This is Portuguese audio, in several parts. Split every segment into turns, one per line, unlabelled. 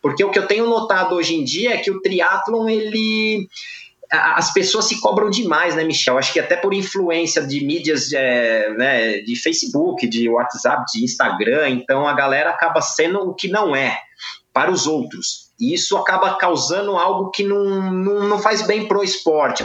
Porque o que eu tenho notado hoje em dia é que o triatlon, ele as pessoas se cobram demais, né, Michel? Acho que até por influência de mídias é, né, de Facebook, de WhatsApp, de Instagram, então a galera acaba sendo o que não é para os outros. E isso acaba causando algo que não, não, não faz bem pro esporte.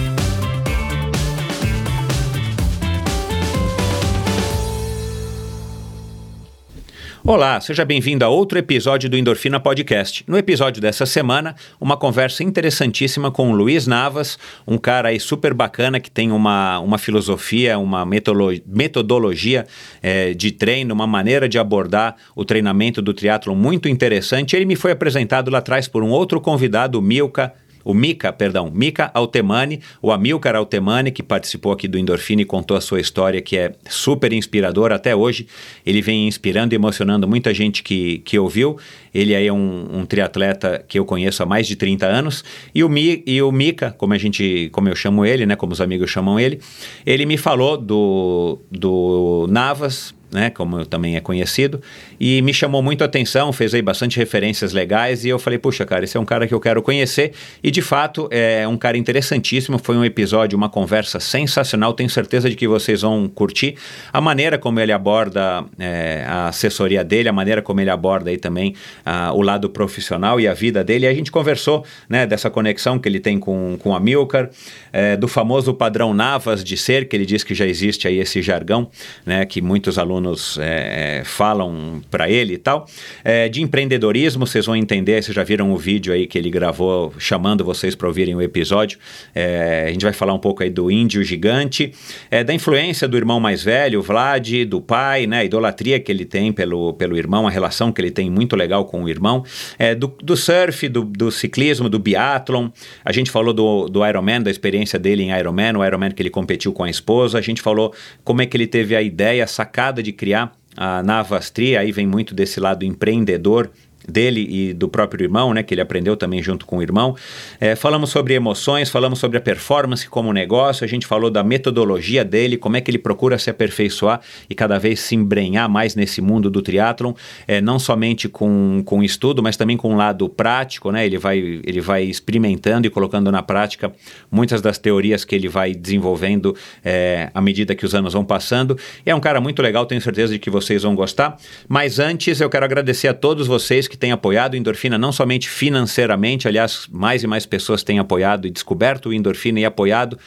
Olá, seja bem-vindo a outro episódio do Endorfina Podcast. No episódio dessa semana, uma conversa interessantíssima com o Luiz Navas, um cara aí super bacana que tem uma, uma filosofia, uma metodologia é, de treino, uma maneira de abordar o treinamento do triatlo muito interessante. Ele me foi apresentado lá atrás por um outro convidado, Milka o Mika, perdão, Mika Altemani, o Amilcar Altemani, que participou aqui do Endorfina e contou a sua história, que é super inspiradora até hoje. Ele vem inspirando e emocionando muita gente que, que ouviu. Ele aí é um, um triatleta que eu conheço há mais de 30 anos. E o, Mi, e o Mika, como a gente, como eu chamo ele, né, como os amigos chamam ele, ele me falou do, do Navas, né, como também é conhecido, e me chamou muito a atenção, fez aí bastante referências legais, e eu falei, puxa, cara, esse é um cara que eu quero conhecer, e de fato é um cara interessantíssimo, foi um episódio, uma conversa sensacional, tenho certeza de que vocês vão curtir. A maneira como ele aborda é, a assessoria dele, a maneira como ele aborda aí também a, o lado profissional e a vida dele, e a gente conversou, né, dessa conexão que ele tem com, com a Milcar, é, do famoso padrão Navas de ser, que ele diz que já existe aí esse jargão, né, que muitos alunos é, é falam para ele e tal. É, de empreendedorismo, vocês vão entender, vocês já viram o vídeo aí que ele gravou chamando vocês para ouvirem o episódio. É, a gente vai falar um pouco aí do índio gigante, é, da influência do irmão mais velho, Vlad, do pai, né, a idolatria que ele tem pelo, pelo irmão, a relação que ele tem muito legal com o irmão, é, do, do surf, do, do ciclismo, do biathlon. A gente falou do, do Ironman, da experiência dele em Ironman, o Ironman que ele competiu com a esposa. A gente falou como é que ele teve a ideia, a sacada de de criar a Navastria, aí vem muito desse lado empreendedor dele e do próprio irmão, né, que ele aprendeu também junto com o irmão. É, falamos sobre emoções, falamos sobre a performance como negócio, a gente falou da metodologia dele, como é que ele procura se aperfeiçoar e cada vez se embrenhar mais nesse mundo do triatlon, é, não somente com, com estudo, mas também com um lado prático, né, ele vai, ele vai experimentando e colocando na prática muitas das teorias que ele vai desenvolvendo é, à medida que os anos vão passando. E é um cara muito legal, tenho certeza de que vocês vão gostar. Mas antes, eu quero agradecer a todos vocês que têm apoiado o Endorfina, não somente financeiramente, aliás, mais e mais pessoas têm apoiado e descoberto o Endorfina e apoiado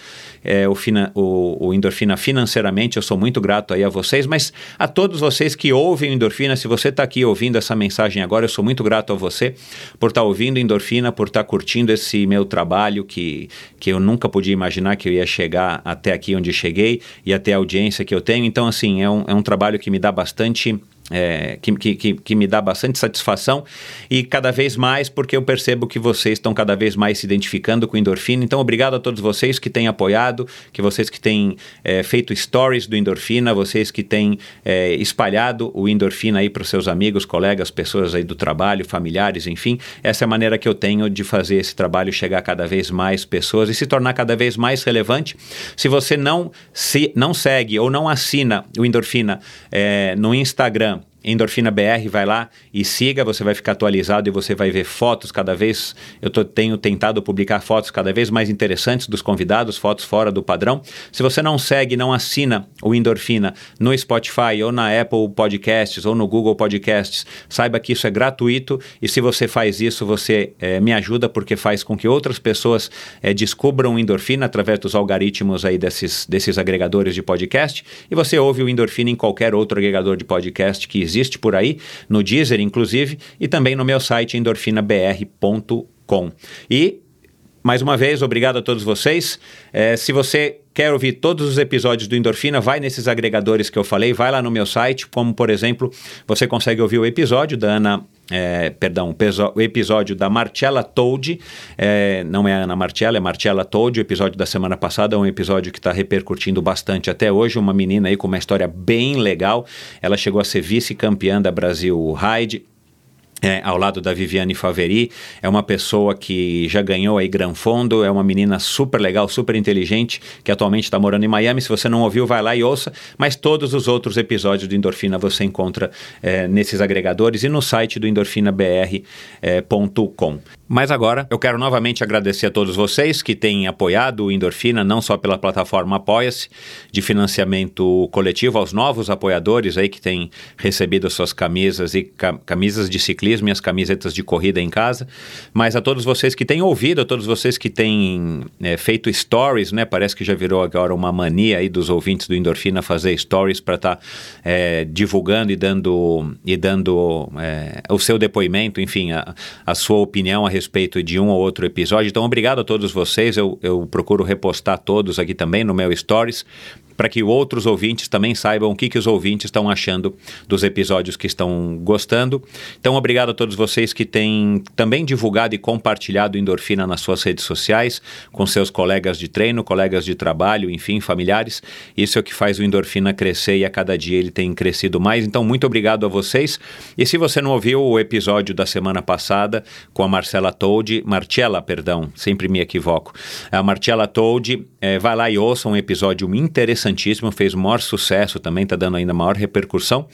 é, o, fina, o, o, Endorfina financeiramente. Eu sou muito grato aí a vocês, mas a todos vocês que ouvem o Endorfina, se você está aqui ouvindo essa mensagem agora, eu sou muito grato a você por estar tá ouvindo Endorfina, por estar tá curtindo esse meu trabalho que, que eu nunca podia imaginar que eu ia chegar até aqui onde cheguei e até a audiência que eu tenho. Então, assim, é um, é um trabalho que me dá bastante é, que, que, que, me dá bastante satisfação e cada vez mais porque eu percebo que vocês estão cada vez mais se identificando com endorfina. Então, obrigado a todos vocês que têm apoiado, que vocês que têm é, feito stories do endorfina, vocês que têm é, espalhado o endorfina aí para os seus amigos, colegas, pessoas aí do trabalho, familiares, enfim. Essa é a maneira que eu tenho de fazer esse trabalho chegar a cada vez mais pessoas e se tornar cada vez mais relevante. Se você não, se, não segue ou não assina o endorfina é, no Instagram, Endorfina BR, vai lá e siga, você vai ficar atualizado e você vai ver fotos cada vez. Eu tô, tenho tentado publicar fotos cada vez mais interessantes dos convidados, fotos fora do padrão. Se você não segue, não assina o Endorfina no Spotify ou na Apple Podcasts ou no Google Podcasts, saiba que isso é gratuito e se você faz isso, você é, me ajuda porque faz com que outras pessoas é, descubram o Endorfina através dos algoritmos aí desses, desses agregadores de podcast e você ouve o Endorfina em qualquer outro agregador de podcast que existe existe por aí, no Deezer inclusive, e também no meu site endorfinabr.com. E Mais uma vez, obrigado a todos vocês. É, se você quer ouvir todos os episódios do Endorfina, vai nesses agregadores que eu falei, vai lá no meu site, como por exemplo, você consegue ouvir o episódio da Ana é, perdão, o episódio da Marcella Toad, é, não é Ana Marcella, é Marcella Toad, o episódio da semana passada é um episódio que está repercutindo bastante até hoje, uma menina aí com uma história bem legal, ela chegou a ser vice-campeã da Brasil Ride, é, ao lado da Viviane Faveri. É uma pessoa que já ganhou aí Gran Fondo, é uma menina super legal, super inteligente, que atualmente está morando em Miami. Se você não ouviu, vai lá e ouça. Mas todos os outros episódios do Endorfina você encontra é, nesses agregadores e no site do endorfinabr.com. Mas agora eu quero novamente agradecer a todos vocês que têm apoiado o Endorfina, não só pela plataforma Apoia-se, de financiamento coletivo, aos novos apoiadores aí que têm recebido suas camisas e camisas de ciclismo e as camisetas de corrida em casa, mas a todos vocês que têm ouvido, a todos vocês que têm é, feito stories, né? Parece que já virou agora uma mania aí dos ouvintes do Endorfina fazer stories para estar tá, é, divulgando e dando, e dando é, o seu depoimento, enfim, a, a sua opinião a respeito de um ou outro episódio. Então, obrigado a todos vocês. Eu, eu procuro repostar todos aqui também no meu Stories para que outros ouvintes também saibam o que, que os ouvintes estão achando dos episódios que estão gostando. Então, obrigado a todos vocês que têm também divulgado e compartilhado Endorfina nas suas redes sociais, com seus colegas de treino, colegas de trabalho, enfim, familiares. Isso é o que faz o Endorfina crescer e a cada dia ele tem crescido mais. Então, muito obrigado a vocês. E se você não ouviu o episódio da semana passada com a Marcela Told, Marcella, perdão, sempre me equivoco. A Marcella Told, é, vai lá e ouça um episódio interessante interessantíssimo, fez o maior sucesso também, está dando ainda maior repercussão.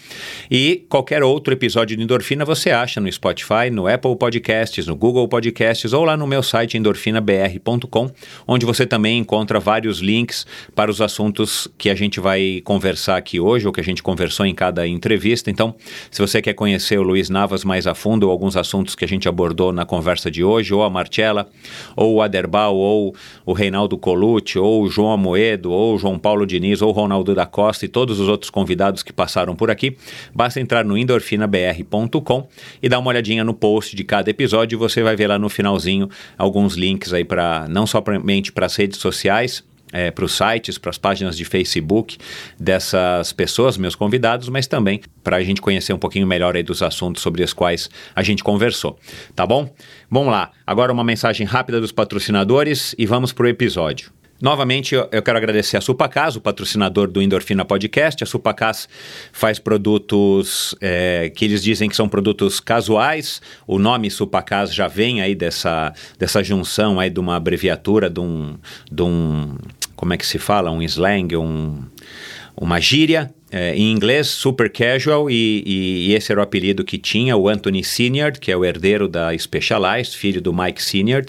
E qualquer outro episódio de Endorfina você acha no Spotify, no Apple Podcasts, no Google Podcasts ou lá no meu site endorfinabr.com, onde você também encontra vários links para os assuntos que a gente vai conversar aqui hoje, ou que a gente conversou em cada entrevista. Então, se você quer conhecer o Luiz Navas mais a fundo, ou alguns assuntos que a gente abordou na conversa de hoje, ou a Marcella, ou o Aderbal, ou o Reinaldo Colucci, ou o João Amoedo, ou o João Paulo de Diniz ou Ronaldo da Costa e todos os outros convidados que passaram por aqui, basta entrar no endorfinabr.com e dar uma olhadinha no post de cada episódio você vai ver lá no finalzinho alguns links aí para não somente para as redes sociais, é, para os sites, para as páginas de Facebook dessas pessoas, meus convidados, mas também para a gente conhecer um pouquinho melhor aí dos assuntos sobre os quais a gente conversou. Tá bom? Vamos lá. Agora uma mensagem rápida dos patrocinadores e vamos para o episódio. Novamente, eu quero agradecer a Supacas, o patrocinador do Endorfina Podcast. A Supacas faz produtos é, que eles dizem que são produtos casuais. O nome Supacas já vem aí dessa, dessa junção aí de uma abreviatura, de um, de um como é que se fala? Um slang, um, uma gíria é, em inglês, super casual, e, e, e, esse era o apelido que tinha o Anthony Senior, que é o herdeiro da Specialized, filho do Mike Senior.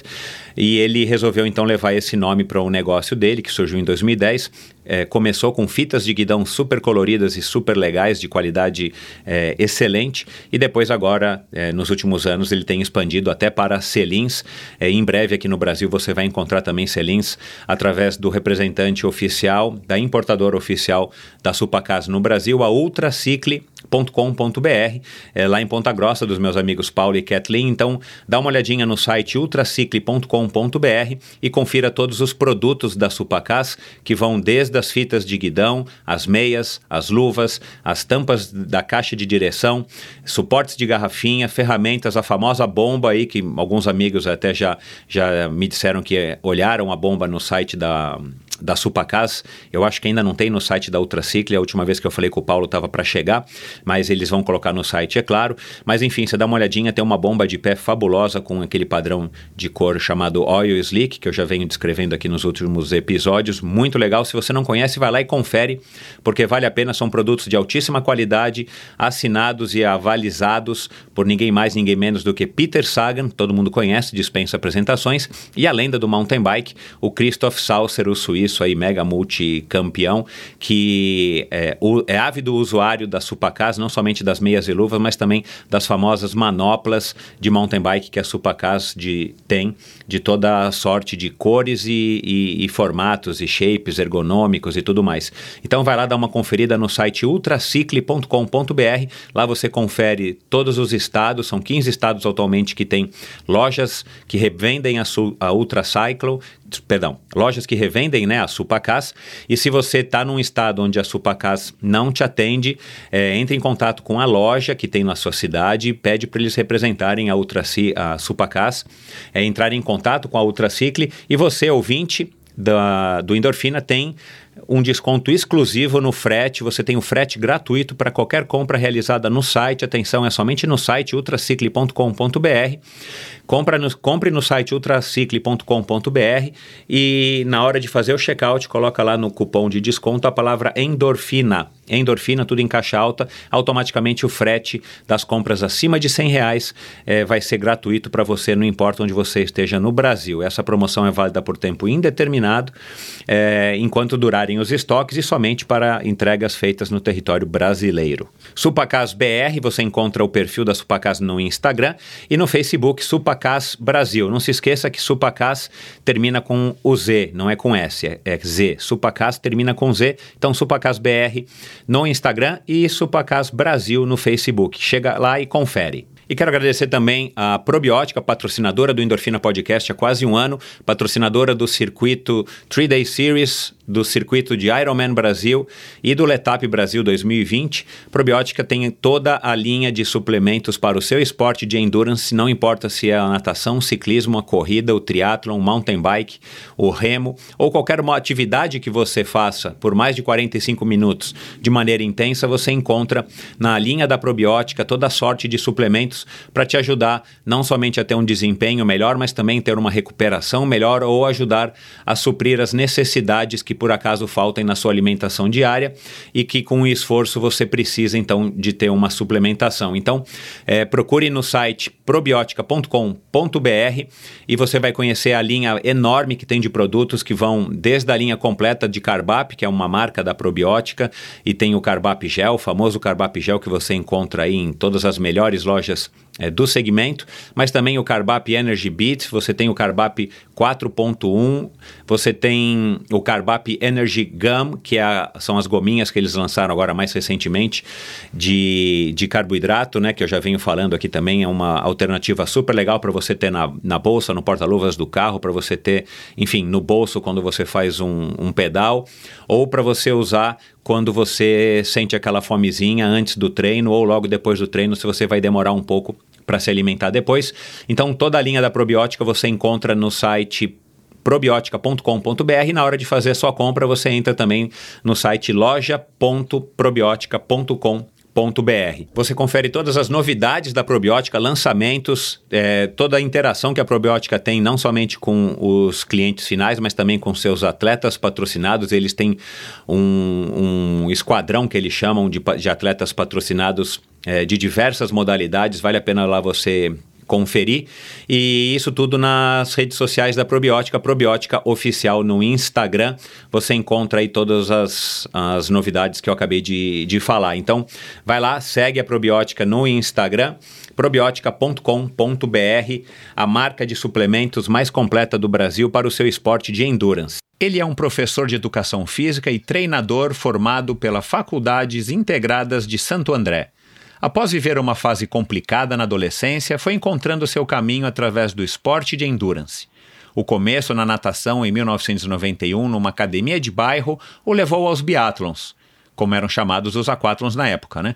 E ele resolveu então levar esse nome para um negócio dele, que surgiu em 2010. É, começou com fitas de guidão super coloridas e super legais, de qualidade é, excelente, e depois, agora, é, nos últimos anos, ele tem expandido até para selins. É, em breve, aqui no Brasil, você vai encontrar também selins através do representante oficial, da importadora oficial da Supacas no Brasil, a Ultracicle ultracicle.com.br, é, lá em Ponta Grossa, dos meus amigos Paulo e Kathleen. Então, dá uma olhadinha no site ultracicle.com.br e confira todos os produtos da Supacas, que vão desde as fitas de guidão, as meias, as luvas, as tampas da caixa de direção, suportes de garrafinha, ferramentas, a famosa bomba aí, que alguns amigos até já, já me disseram que olharam a bomba no site da da Supacas. Eu acho que ainda não tem no site da Ultracicle. A última vez que eu falei com o Paulo estava para chegar, mas eles vão colocar no site, é claro. Mas enfim, você dá uma olhadinha, tem uma bomba de pé fabulosa com aquele padrão de cor chamado Oil Slick, que eu já venho descrevendo aqui nos últimos episódios. Muito legal. Se você não conhece, vai lá e confere, porque vale a pena. São produtos de altíssima qualidade, assinados e avalizados por ninguém mais, ninguém menos do que Peter Sagan, todo mundo conhece, dispensa apresentações, e a lenda do mountain bike, o Christoph Saucer, o suíço aí, mega multicampeão, que é, o, é ávido usuário da Supacas Não somente das meias e luvas, mas também das famosas manoplas de mountain bike que a Supacas de, tem, de toda sorte de cores e, e, e formatos e shapes ergonômicos e tudo mais. Então vai lá dar uma conferida no site ultracicle.com.br, lá você confere todos os estados, são 15 estados atualmente que tem lojas que revendem a, a Ultracycle, perdão, lojas que revendem né, a Supacas. E se você está num estado onde a Supacas não te atende, é, entre em contato com a loja que tem na sua cidade e pede para eles representarem a, Ultra, a Supacas, é, entrar em contato com a Ultracicle e você, ouvinte, da, do Endorfina tem um desconto exclusivo no frete. Você tem o frete gratuito para qualquer compra realizada no site. Atenção, é somente no site ultracicle.com.br. Compra no, compre no site ultracicle.com.br e na hora de fazer o checkout, coloca lá no cupom de desconto a palavra endorfina. Endorfina, tudo em caixa alta. Automaticamente o frete das compras acima de 100 reais é, vai ser gratuito para você, não importa onde você esteja no Brasil. Essa promoção é válida por tempo indeterminado, é, enquanto durarem os estoques e somente para entregas feitas no território brasileiro. Supacas BR, você encontra o perfil da Supacas no Instagram e no Facebook Supacas Supacas Brasil. Não se esqueça que Supacas termina com o Z, não é com S, é, é Z. Supacas termina com Z, então Supacas BR no Instagram e Supacas Brasil no Facebook. Chega lá e confere. E quero agradecer também a Probiótica, patrocinadora do Endorfina Podcast há quase um ano, patrocinadora do circuito 3-Day Series do circuito de Ironman Brasil e do Letap Brasil 2020. Probiótica tem toda a linha de suplementos para o seu esporte de endurance, não importa se é a natação, o ciclismo, a corrida, o triatlon, o mountain bike, o remo ou qualquer uma atividade que você faça por mais de 45 minutos de maneira intensa, você encontra na linha da Probiótica toda sorte de suplementos para te ajudar não somente a ter um desempenho melhor, mas também ter uma recuperação melhor ou ajudar a suprir as necessidades que por acaso faltem na sua alimentação diária e que com o esforço você precisa então de ter uma suplementação. Então, é, procure no site probiotica.com.br e você vai conhecer a linha enorme que tem de produtos que vão desde a linha completa de Carbap, que é uma marca da probiótica, e tem o Carbap Gel, o famoso Carbap Gel que você encontra aí em todas as melhores lojas é, do segmento, mas também o Carbap Energy Beat, você tem o Carbap 4.1, você tem o Carbap Energy Gum, que é a, são as gominhas que eles lançaram agora mais recentemente de, de carboidrato, né, que eu já venho falando aqui também, é uma alternativa super legal para você ter na, na bolsa, no porta-luvas do carro, para você ter, enfim, no bolso quando você faz um, um pedal, ou para você usar quando você sente aquela fomezinha antes do treino ou logo depois do treino, se você vai demorar um pouco para se alimentar depois. Então, toda a linha da probiótica você encontra no site probiotica.com.br na hora de fazer a sua compra você entra também no site loja.probiotica.com.br você confere todas as novidades da probiótica, lançamentos, é, toda a interação que a probiótica tem, não somente com os clientes finais, mas também com seus atletas patrocinados. Eles têm um, um esquadrão que eles chamam de, de atletas patrocinados é, de diversas modalidades. Vale a pena lá você conferir. E isso tudo nas redes sociais da Probiótica, Probiótica Oficial no Instagram. Você encontra aí todas as, as novidades que eu acabei de, de falar. Então, vai lá, segue a Probiótica no Instagram probiotica.com.br, a marca de suplementos mais completa do Brasil para o seu esporte de endurance. Ele é um professor de educação física e treinador formado pela Faculdades Integradas de Santo André. Após viver uma fase complicada na adolescência, foi encontrando seu caminho através do esporte de endurance. O começo na natação em 1991, numa academia de bairro, o levou aos biatlons, como eram chamados os aquatlons na época, né?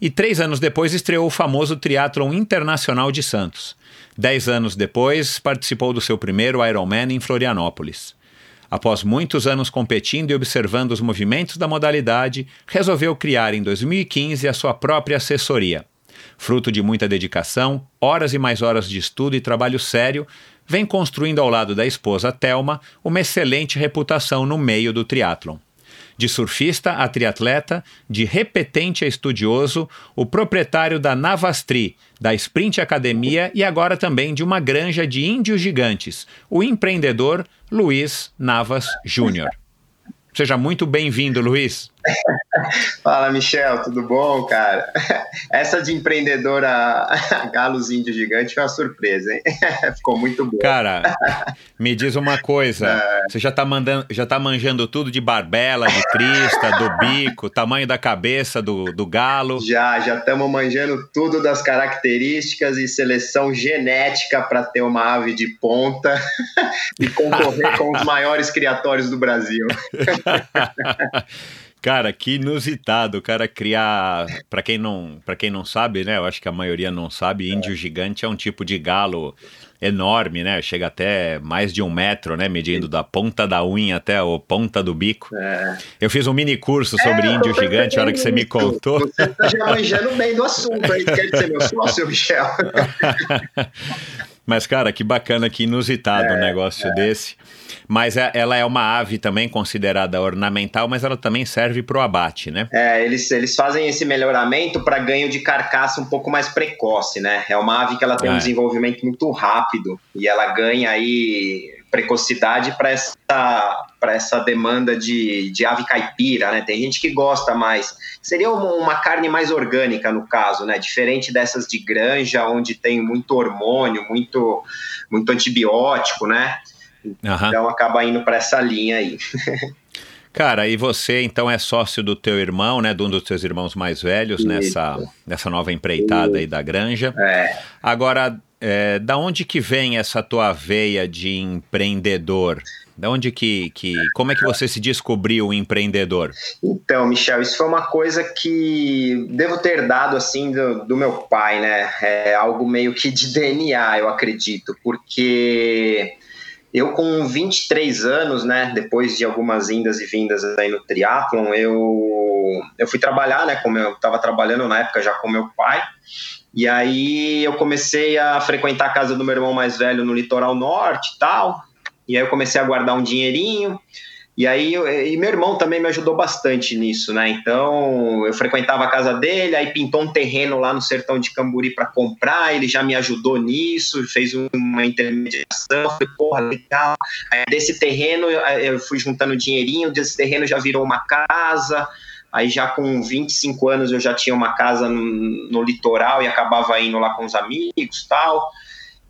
E três anos depois estreou o famoso Triatlon Internacional de Santos. Dez anos depois, participou do seu primeiro Ironman em Florianópolis. Após muitos anos competindo e observando os movimentos da modalidade, resolveu criar em 2015 a sua própria assessoria. Fruto de muita dedicação, horas e mais horas de estudo e trabalho sério, vem construindo ao lado da esposa Telma uma excelente reputação no meio do triatlon. De surfista a triatleta, de repetente a estudioso, o proprietário da Navastri, da Sprint Academia e agora também de uma granja de índios gigantes, o empreendedor Luiz Navas Júnior. Seja muito bem-vindo, Luiz.
Fala, Michel, tudo bom, cara? Essa de empreendedora Galos Índio Gigante foi uma surpresa, hein? Ficou muito bom.
Cara, me diz uma coisa. É. Você já tá, mandando, já tá manjando tudo de barbela, de crista, do bico, tamanho da cabeça do, do galo?
Já, já estamos manjando tudo das características e seleção genética para ter uma ave de ponta e concorrer com os maiores criatórios do Brasil.
Cara, que inusitado, o cara criar, para quem não, para quem não sabe, né? Eu acho que a maioria não sabe, índio gigante é um tipo de galo enorme, né? Chega até mais de um metro, né? Medindo da ponta da unha até a ponta do bico. É. Eu fiz um mini curso sobre é, índio gigante, a hora que você me contou.
Você tá já manjando bem do assunto aí, quer dizer, meu sócio, Michel.
Mas, cara, que bacana, que inusitado é, um negócio é. desse. Mas é, ela é uma ave também considerada ornamental, mas ela também serve para o abate, né?
É, eles, eles fazem esse melhoramento para ganho de carcaça um pouco mais precoce, né? É uma ave que ela tem um é. desenvolvimento muito rápido e ela ganha aí precocidade para essa, essa demanda de, de ave caipira, né? Tem gente que gosta mais. Seria uma, uma, carne mais orgânica, no caso, né? Diferente dessas de granja, onde tem muito hormônio, muito, muito antibiótico, né? Uhum. Então acaba indo para essa linha aí.
Cara, e você então é sócio do teu irmão, né? De um dos teus irmãos mais velhos nessa, nessa nova empreitada aí da granja.
É.
Agora, é, da onde que vem essa tua veia de empreendedor? Da onde que, que. Como é que você se descobriu empreendedor?
Então, Michel, isso foi uma coisa que devo ter dado assim do, do meu pai, né? É algo meio que de DNA, eu acredito, porque eu, com 23 anos, né, depois de algumas indas e vindas aí no triatlon, eu, eu fui trabalhar, né, como eu estava trabalhando na época já com meu pai, e aí eu comecei a frequentar a casa do meu irmão mais velho no litoral norte e tal, e aí eu comecei a guardar um dinheirinho, e aí, e meu irmão também me ajudou bastante nisso, né? Então, eu frequentava a casa dele, aí pintou um terreno lá no sertão de Camburi para comprar, ele já me ajudou nisso, fez uma intermediação, falei, porra, legal. Aí, desse terreno, eu fui juntando dinheirinho, desse terreno já virou uma casa, aí já com 25 anos eu já tinha uma casa no, no litoral e acabava indo lá com os amigos tal.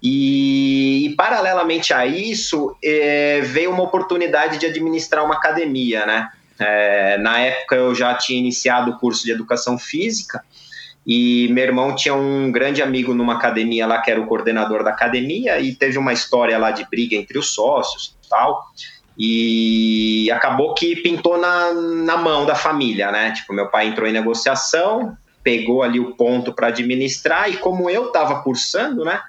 E, e, paralelamente a isso, é, veio uma oportunidade de administrar uma academia, né? É, na época eu já tinha iniciado o curso de educação física e meu irmão tinha um grande amigo numa academia lá que era o coordenador da academia e teve uma história lá de briga entre os sócios tal e acabou que pintou na, na mão da família, né? Tipo, meu pai entrou em negociação, pegou ali o ponto para administrar e como eu estava cursando, né?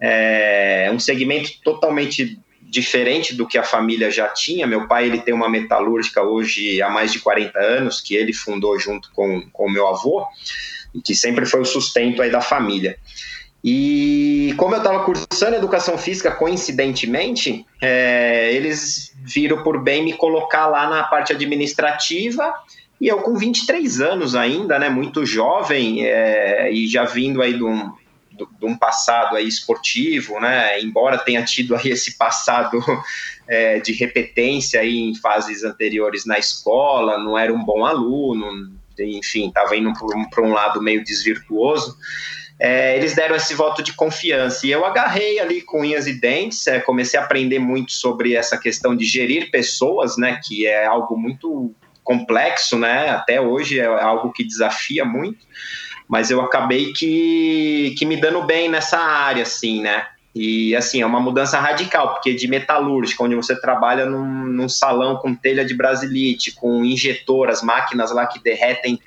é um segmento totalmente diferente do que a família já tinha. Meu pai ele tem uma metalúrgica hoje há mais de 40 anos, que ele fundou junto com o meu avô, e que sempre foi o sustento aí da família. E como eu estava cursando educação física, coincidentemente, é, eles viram por bem me colocar lá na parte administrativa. E eu, com 23 anos ainda, né, muito jovem, é, e já vindo aí de um, de um passado aí esportivo, né? Embora tenha tido aí esse passado é, de repetência aí em fases anteriores na escola, não era um bom aluno, enfim, estava indo para um lado meio desvirtuoso. É, eles deram esse voto de confiança e eu agarrei ali com unhas e dentes, é, comecei a aprender muito sobre essa questão de gerir pessoas, né? Que é algo muito complexo, né? Até hoje é algo que desafia muito mas eu acabei que, que me dando bem nessa área, assim, né? E assim, é uma mudança radical, porque de metalúrgica, onde você trabalha num, num salão com telha de brasilite, com injetoras, máquinas lá que derretem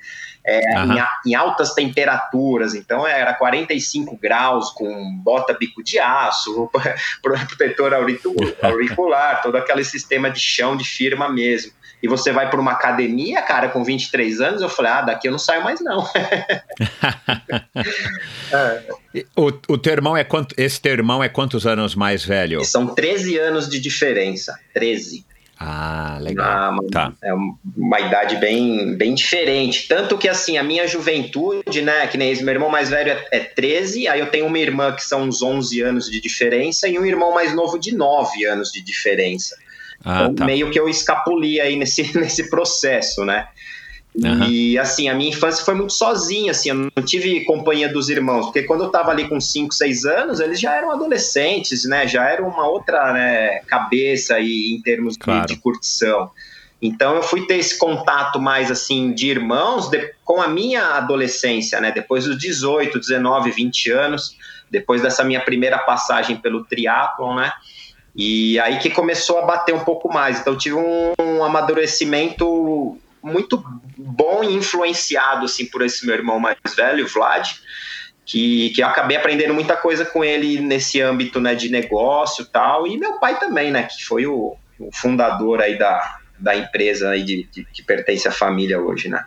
é, uhum. em, em, altas temperaturas, então era 45 graus, com bota bico de aço, protetor auricular, todo aquele sistema de chão de firma mesmo e você vai para uma academia, cara, com 23 anos, eu falei, ah, daqui eu não saio mais não.
é. o, o teu irmão é quanto, esse teu irmão é quantos anos mais velho?
São 13 anos de diferença, 13.
Ah, legal. Ah,
tá. É uma idade bem, bem diferente. Tanto que, assim, a minha juventude, né, que nem esse, meu irmão mais velho é, é 13, aí eu tenho uma irmã que são uns 11 anos de diferença e um irmão mais novo de 9 anos de diferença. Ah, então, tá. meio que eu escapuli aí nesse, nesse processo, né? Uhum. E assim, a minha infância foi muito sozinha, assim, eu não tive companhia dos irmãos, porque quando eu tava ali com 5, 6 anos, eles já eram adolescentes, né? Já era uma outra né, cabeça aí em termos claro. de, de curtição. Então eu fui ter esse contato mais assim de irmãos de, com a minha adolescência, né? Depois dos 18, 19, 20 anos, depois dessa minha primeira passagem pelo triatlon, né? E aí que começou a bater um pouco mais. Então tive um, um amadurecimento muito bom e influenciado assim por esse meu irmão mais velho, Vlad, que, que eu acabei aprendendo muita coisa com ele nesse âmbito né, de negócio tal, e meu pai também, né, que foi o, o fundador aí da, da empresa aí de, de, que pertence à família hoje, né.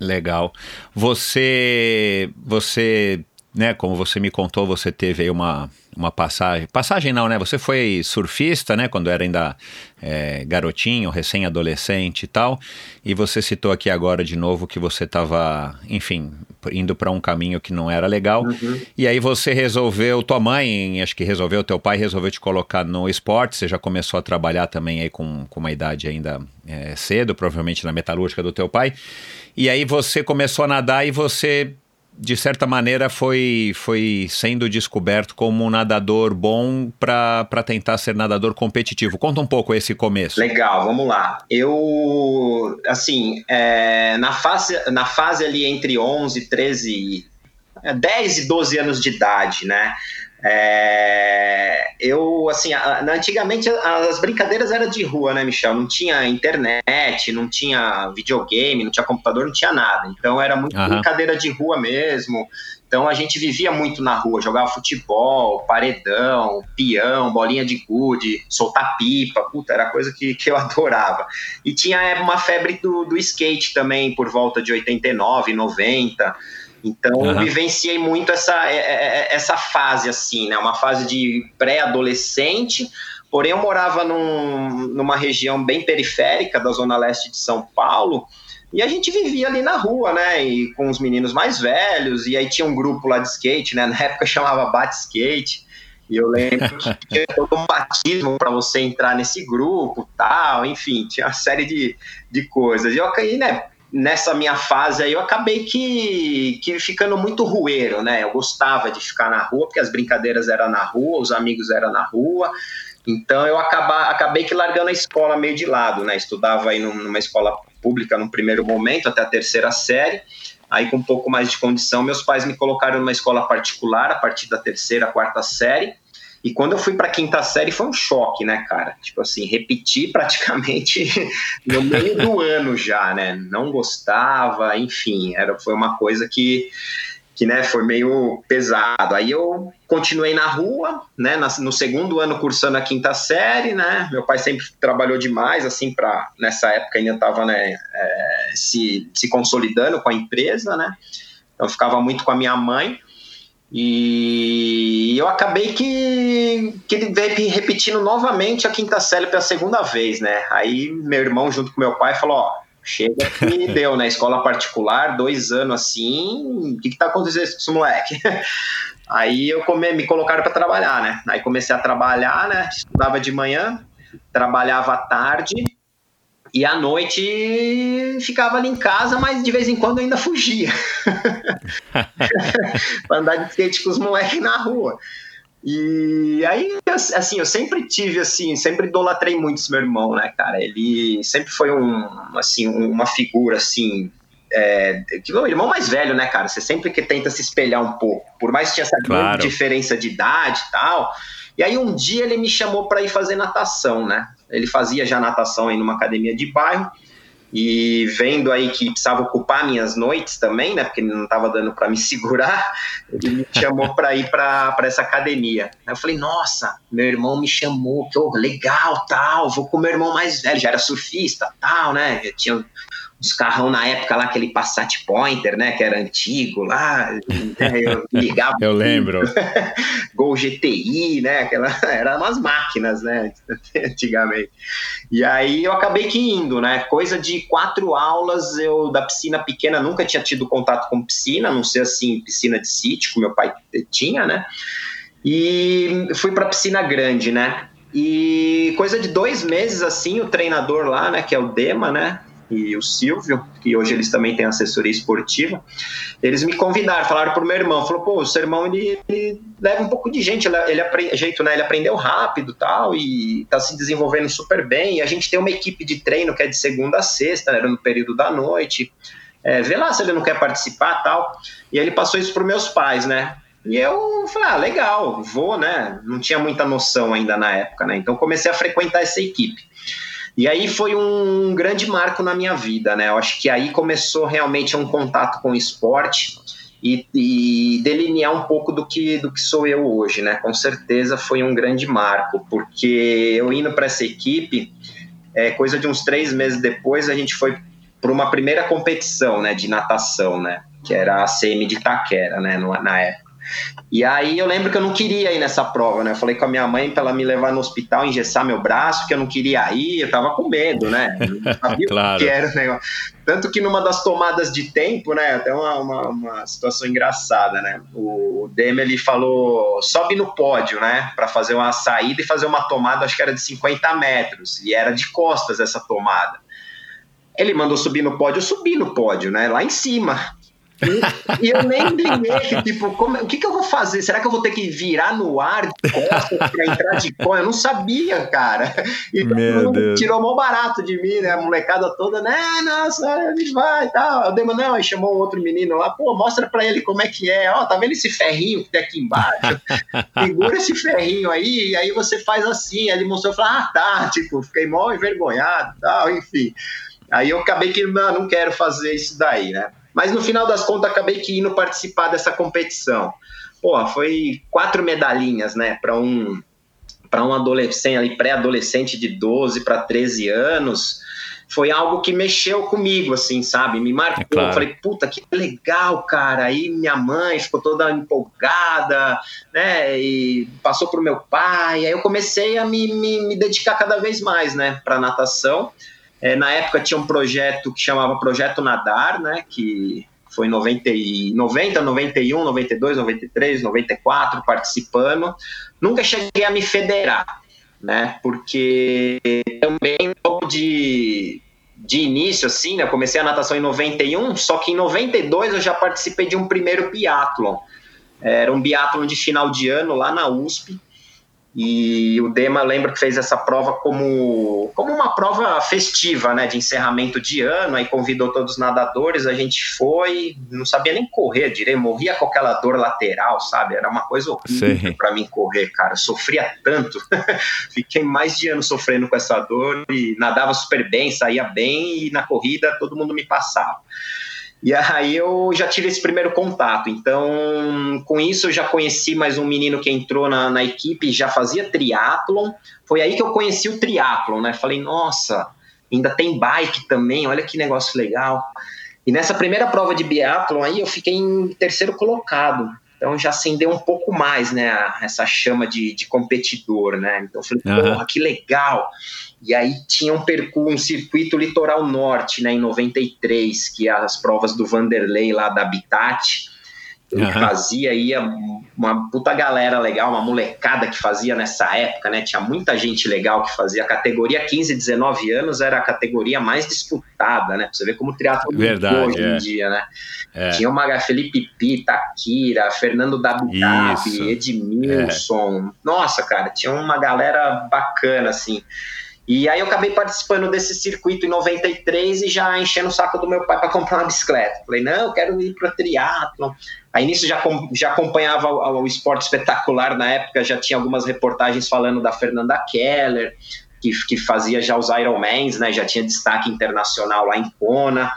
Legal. Você, você né, como você me contou, você teve aí uma, uma passagem. Passagem não, né? Você foi surfista, né? Quando era ainda é, garotinho, recém-adolescente e tal. E você citou aqui agora de novo que você estava, enfim, indo para um caminho que não era legal. Uhum. E aí você resolveu, tua mãe, acho que resolveu, teu pai resolveu te colocar no esporte. Você já começou a trabalhar também aí com, com uma idade ainda é, cedo, provavelmente na metalúrgica do teu pai. E aí você começou a nadar e você de certa maneira, foi, foi sendo descoberto como um nadador bom para tentar ser nadador competitivo. Conta um pouco esse começo.
Legal, vamos lá. Eu, assim, é, na, fase, na fase ali entre 11, 13, 10 e 12 anos de idade, né? É, eu, assim, antigamente as brincadeiras eram de rua, né, Michel? Não tinha internet, não tinha videogame, não tinha computador, não tinha nada. Então era muito uhum. brincadeira de rua mesmo. Então a gente vivia muito na rua, jogava futebol, paredão, peão, bolinha de gude, soltar pipa, puta, era coisa que, que eu adorava. E tinha uma febre do, do skate também, por volta de 89, 90. Então uhum. eu vivenciei muito essa, é, é, é, essa fase, assim, né? Uma fase de pré-adolescente, porém eu morava num, numa região bem periférica da zona leste de São Paulo, e a gente vivia ali na rua, né? E com os meninos mais velhos, e aí tinha um grupo lá de skate, né? Na época chamava Bate Skate. E eu lembro que tinha todo um batismo para você entrar nesse grupo, tal, enfim, tinha uma série de, de coisas. E eu caí, né? Nessa minha fase aí eu acabei que, que ficando muito rueiro, né? Eu gostava de ficar na rua, porque as brincadeiras eram na rua, os amigos eram na rua. Então eu acaba, acabei que largando a escola meio de lado, né? Estudava aí numa escola pública no primeiro momento, até a terceira série. Aí com um pouco mais de condição, meus pais me colocaram numa escola particular a partir da terceira, quarta série. E quando eu fui para quinta série foi um choque, né, cara? Tipo assim, repeti praticamente no meio do ano já, né? Não gostava, enfim, era foi uma coisa que que né, foi meio pesado. Aí eu continuei na rua, né, no segundo ano cursando a quinta série, né, meu pai sempre trabalhou demais, assim, para nessa época ainda estava né, é, se, se consolidando com a empresa, né, então ficava muito com a minha mãe, e eu acabei que, que ele veio repetindo novamente a quinta série pela segunda vez, né? Aí meu irmão, junto com meu pai, falou: Ó, chega que deu, né? Escola particular, dois anos assim, o que, que tá acontecendo com esse moleque? Aí eu come, me colocaram para trabalhar, né? Aí comecei a trabalhar, né? Estudava de manhã, trabalhava à tarde e à noite ficava ali em casa, mas de vez em quando ainda fugia. pra andar de skate com os moleques na rua. E aí, assim, eu sempre tive, assim, sempre idolatrei muito esse meu irmão, né, cara? Ele sempre foi um, assim, uma figura, assim, é, que o irmão mais velho, né, cara? Você sempre que tenta se espelhar um pouco, por mais que tinha essa claro. diferença de idade e tal. E aí um dia ele me chamou para ir fazer natação, né? Ele fazia já natação aí numa academia de bairro e vendo aí que precisava ocupar minhas noites também, né? Porque não estava dando para me segurar, ele me chamou para ir para essa academia. Aí eu falei, nossa, meu irmão me chamou, que oh, legal, tal, vou com meu irmão mais velho, já era surfista, tal, né? Eu tinha uns carrão na época lá, aquele Passat Pointer, né, que era antigo lá, né, eu ligava.
eu lembro.
Gol GTI, né, aquela, eram umas máquinas, né, antigamente. E aí eu acabei que indo, né, coisa de quatro aulas, eu da piscina pequena nunca tinha tido contato com piscina, não sei assim, piscina de sítio, que meu pai tinha, né, e fui para piscina grande, né, e coisa de dois meses assim, o treinador lá, né, que é o Dema, né, e o Silvio, que hoje eles também têm assessoria esportiva, eles me convidaram, falaram pro meu irmão, falou, pô, o seu irmão, ele, ele leva um pouco de gente, ele, ele, aprende, jeito, né, ele aprendeu rápido tal, e tá se desenvolvendo super bem, e a gente tem uma equipe de treino que é de segunda a sexta, né, era no período da noite, é, vê lá se ele não quer participar tal, e ele passou isso para meus pais, né, e eu falei, ah, legal, vou, né? Não tinha muita noção ainda na época, né? Então comecei a frequentar essa equipe. E aí foi um grande marco na minha vida, né? Eu acho que aí começou realmente um contato com o esporte e, e, delinear um pouco do que, do que sou eu hoje, né? Com certeza foi um grande marco, porque eu indo para essa equipe, é, coisa de uns três meses depois, a gente foi para uma primeira competição, né? De natação, né? Que era a CM de Taquera, né? Na época. E aí eu lembro que eu não queria ir nessa prova, né? Eu falei com a minha mãe para ela me levar no hospital, engessar meu braço, que eu não queria ir, eu tava com medo, né? não sabia claro. o que era o negócio. Tanto que numa das tomadas de tempo, né? Até uma, uma, uma situação engraçada, né? O Demi ele falou: sobe no pódio, né? Para fazer uma saída e fazer uma tomada, acho que era de 50 metros. E era de costas essa tomada. Ele mandou subir no pódio, eu subi no pódio, né? Lá em cima. E, e, eu nem liguei, tipo, como, o que, que eu vou fazer? Será que eu vou ter que virar no ar de costas pra entrar de cor? Eu não sabia, cara. E Meu Deus. tirou mó barato de mim, né? A molecada toda, né? Nossa, ele vai e tal. Eu dei, não, aí chamou um outro menino lá, pô, mostra pra ele como é que é. Ó, tá vendo esse ferrinho que tem aqui embaixo? Segura esse ferrinho aí, e aí você faz assim. Aí ele mostrou e falou, ah, tá, tipo, fiquei mó envergonhado e tal, enfim. Aí eu acabei que, não, não quero fazer isso daí, né? Mas no final das contas, acabei que indo participar dessa competição. Pô, foi quatro medalhinhas, né, para um para um adolescente ali, pré-adolescente de 12 para 13 anos, foi algo que mexeu comigo, assim, sabe? Me marcou. É claro. Falei, puta, que legal, cara. Aí minha mãe ficou toda empolgada, né? E passou pro meu pai. Aí eu comecei a me, me, me dedicar cada vez mais, né, para natação. É, na época tinha um projeto que chamava Projeto Nadar, né, que foi em 90, 90, 91, 92, 93, 94, participando. Nunca cheguei a me federar, né, porque também logo de, de início, assim, né, eu comecei a natação em 91, só que em 92 eu já participei de um primeiro biatlon. Era um biatlon de final de ano lá na USP, e o Dema lembra que fez essa prova como, como uma prova festiva, né, de encerramento de ano, aí convidou todos os nadadores, a gente foi, não sabia nem correr direito, morria com aquela dor lateral, sabe? Era uma coisa horrível para mim correr, cara. sofria tanto. Fiquei mais de ano sofrendo com essa dor e nadava super bem, saía bem e na corrida todo mundo me passava. E aí eu já tive esse primeiro contato. Então, com isso eu já conheci mais um menino que entrou na, na equipe, já fazia triatlon. Foi aí que eu conheci o triatlon, né? Falei, nossa, ainda tem bike também, olha que negócio legal. E nessa primeira prova de biatlon aí eu fiquei em terceiro colocado. Então já acendeu um pouco mais, né, essa chama de, de competidor, né? Então eu falei, uhum. porra, que legal. E aí tinha um percurso, um circuito litoral norte, né, em 93, que é as provas do Vanderlei lá da Habitat. Ele uhum. fazia, ia uma puta galera legal, uma molecada que fazia nessa época, né? Tinha muita gente legal que fazia. A categoria 15, 19 anos era a categoria mais disputada, né? Pra você ver como o triatlo
Verdade,
hoje é. em dia, né? É. Tinha uma Felipe Pita, Akira, Fernando Dabitabi, Edmilson. É. Nossa, cara, tinha uma galera bacana, assim. E aí eu acabei participando desse circuito em 93 e já enchendo o saco do meu pai para comprar uma bicicleta. Falei, não, eu quero ir para triatlon. Aí nisso já, já acompanhava o, o, esporte espetacular na época, já tinha algumas reportagens falando da Fernanda Keller, que, que fazia já os Ironmans, né? Já tinha destaque internacional lá em Kona.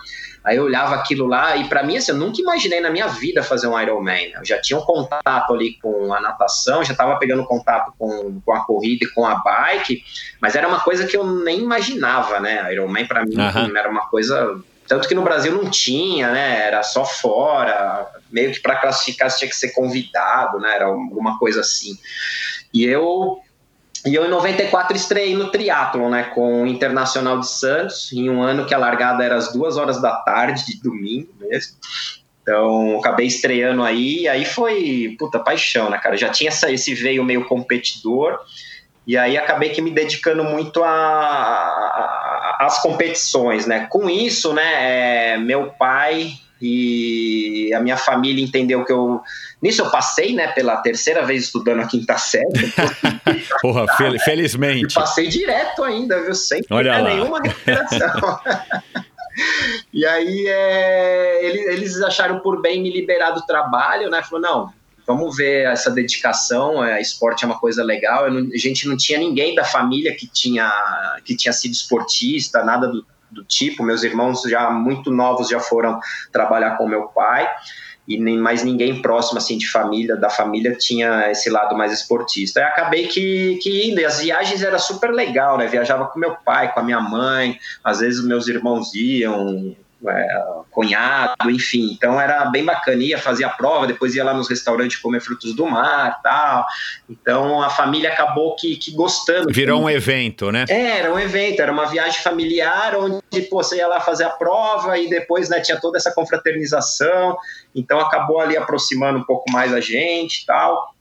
Aí eu olhava aquilo lá e para mim, assim, eu nunca imaginei na minha vida fazer um Ironman. Eu já tinha um contato ali com a natação, já estava pegando contato com, com a corrida e com a bike, mas era uma coisa que eu nem imaginava, né? Ironman para mim uhum. era uma coisa tanto que no Brasil não tinha, né? Era só fora, meio que para classificar você tinha que ser convidado, né? Era alguma coisa assim. E eu e eu, em 94, estreiei no triatlon, né, com o Internacional de Santos, em um ano que a largada era às duas horas da tarde, de domingo mesmo. Então, acabei estreando aí, aí foi, puta, paixão, né, cara? Já tinha essa, esse veio meio competidor, e aí acabei que me dedicando muito as competições, né? Com isso, né, é, meu pai e a minha família entendeu que eu nisso eu passei né pela terceira vez estudando a quinta série
Porra, fel felizmente.
Passei direto ainda viu? Sem
Olha
nenhuma recuperação. E aí é, eles, eles acharam por bem me liberar do trabalho né? Falou não vamos ver essa dedicação, é, esporte é uma coisa legal. Não, a gente não tinha ninguém da família que tinha, que tinha sido esportista, nada do, do tipo. Meus irmãos já muito novos já foram trabalhar com meu pai e nem mais ninguém próximo assim de família da família tinha esse lado mais esportista. Aí acabei que, que indo, e as viagens era super legal, né? Viajava com meu pai, com a minha mãe, às vezes meus irmãos iam, cunhado, enfim. Então era bem bacana, ia fazer a prova, depois ia lá nos restaurantes comer frutos do mar tal. Então a família acabou que, que gostando.
Virou um evento, né?
É, era um evento, era uma viagem familiar onde pô, você ia lá fazer a prova e depois né, tinha toda essa confraternização. Então acabou ali aproximando um pouco mais a gente tal.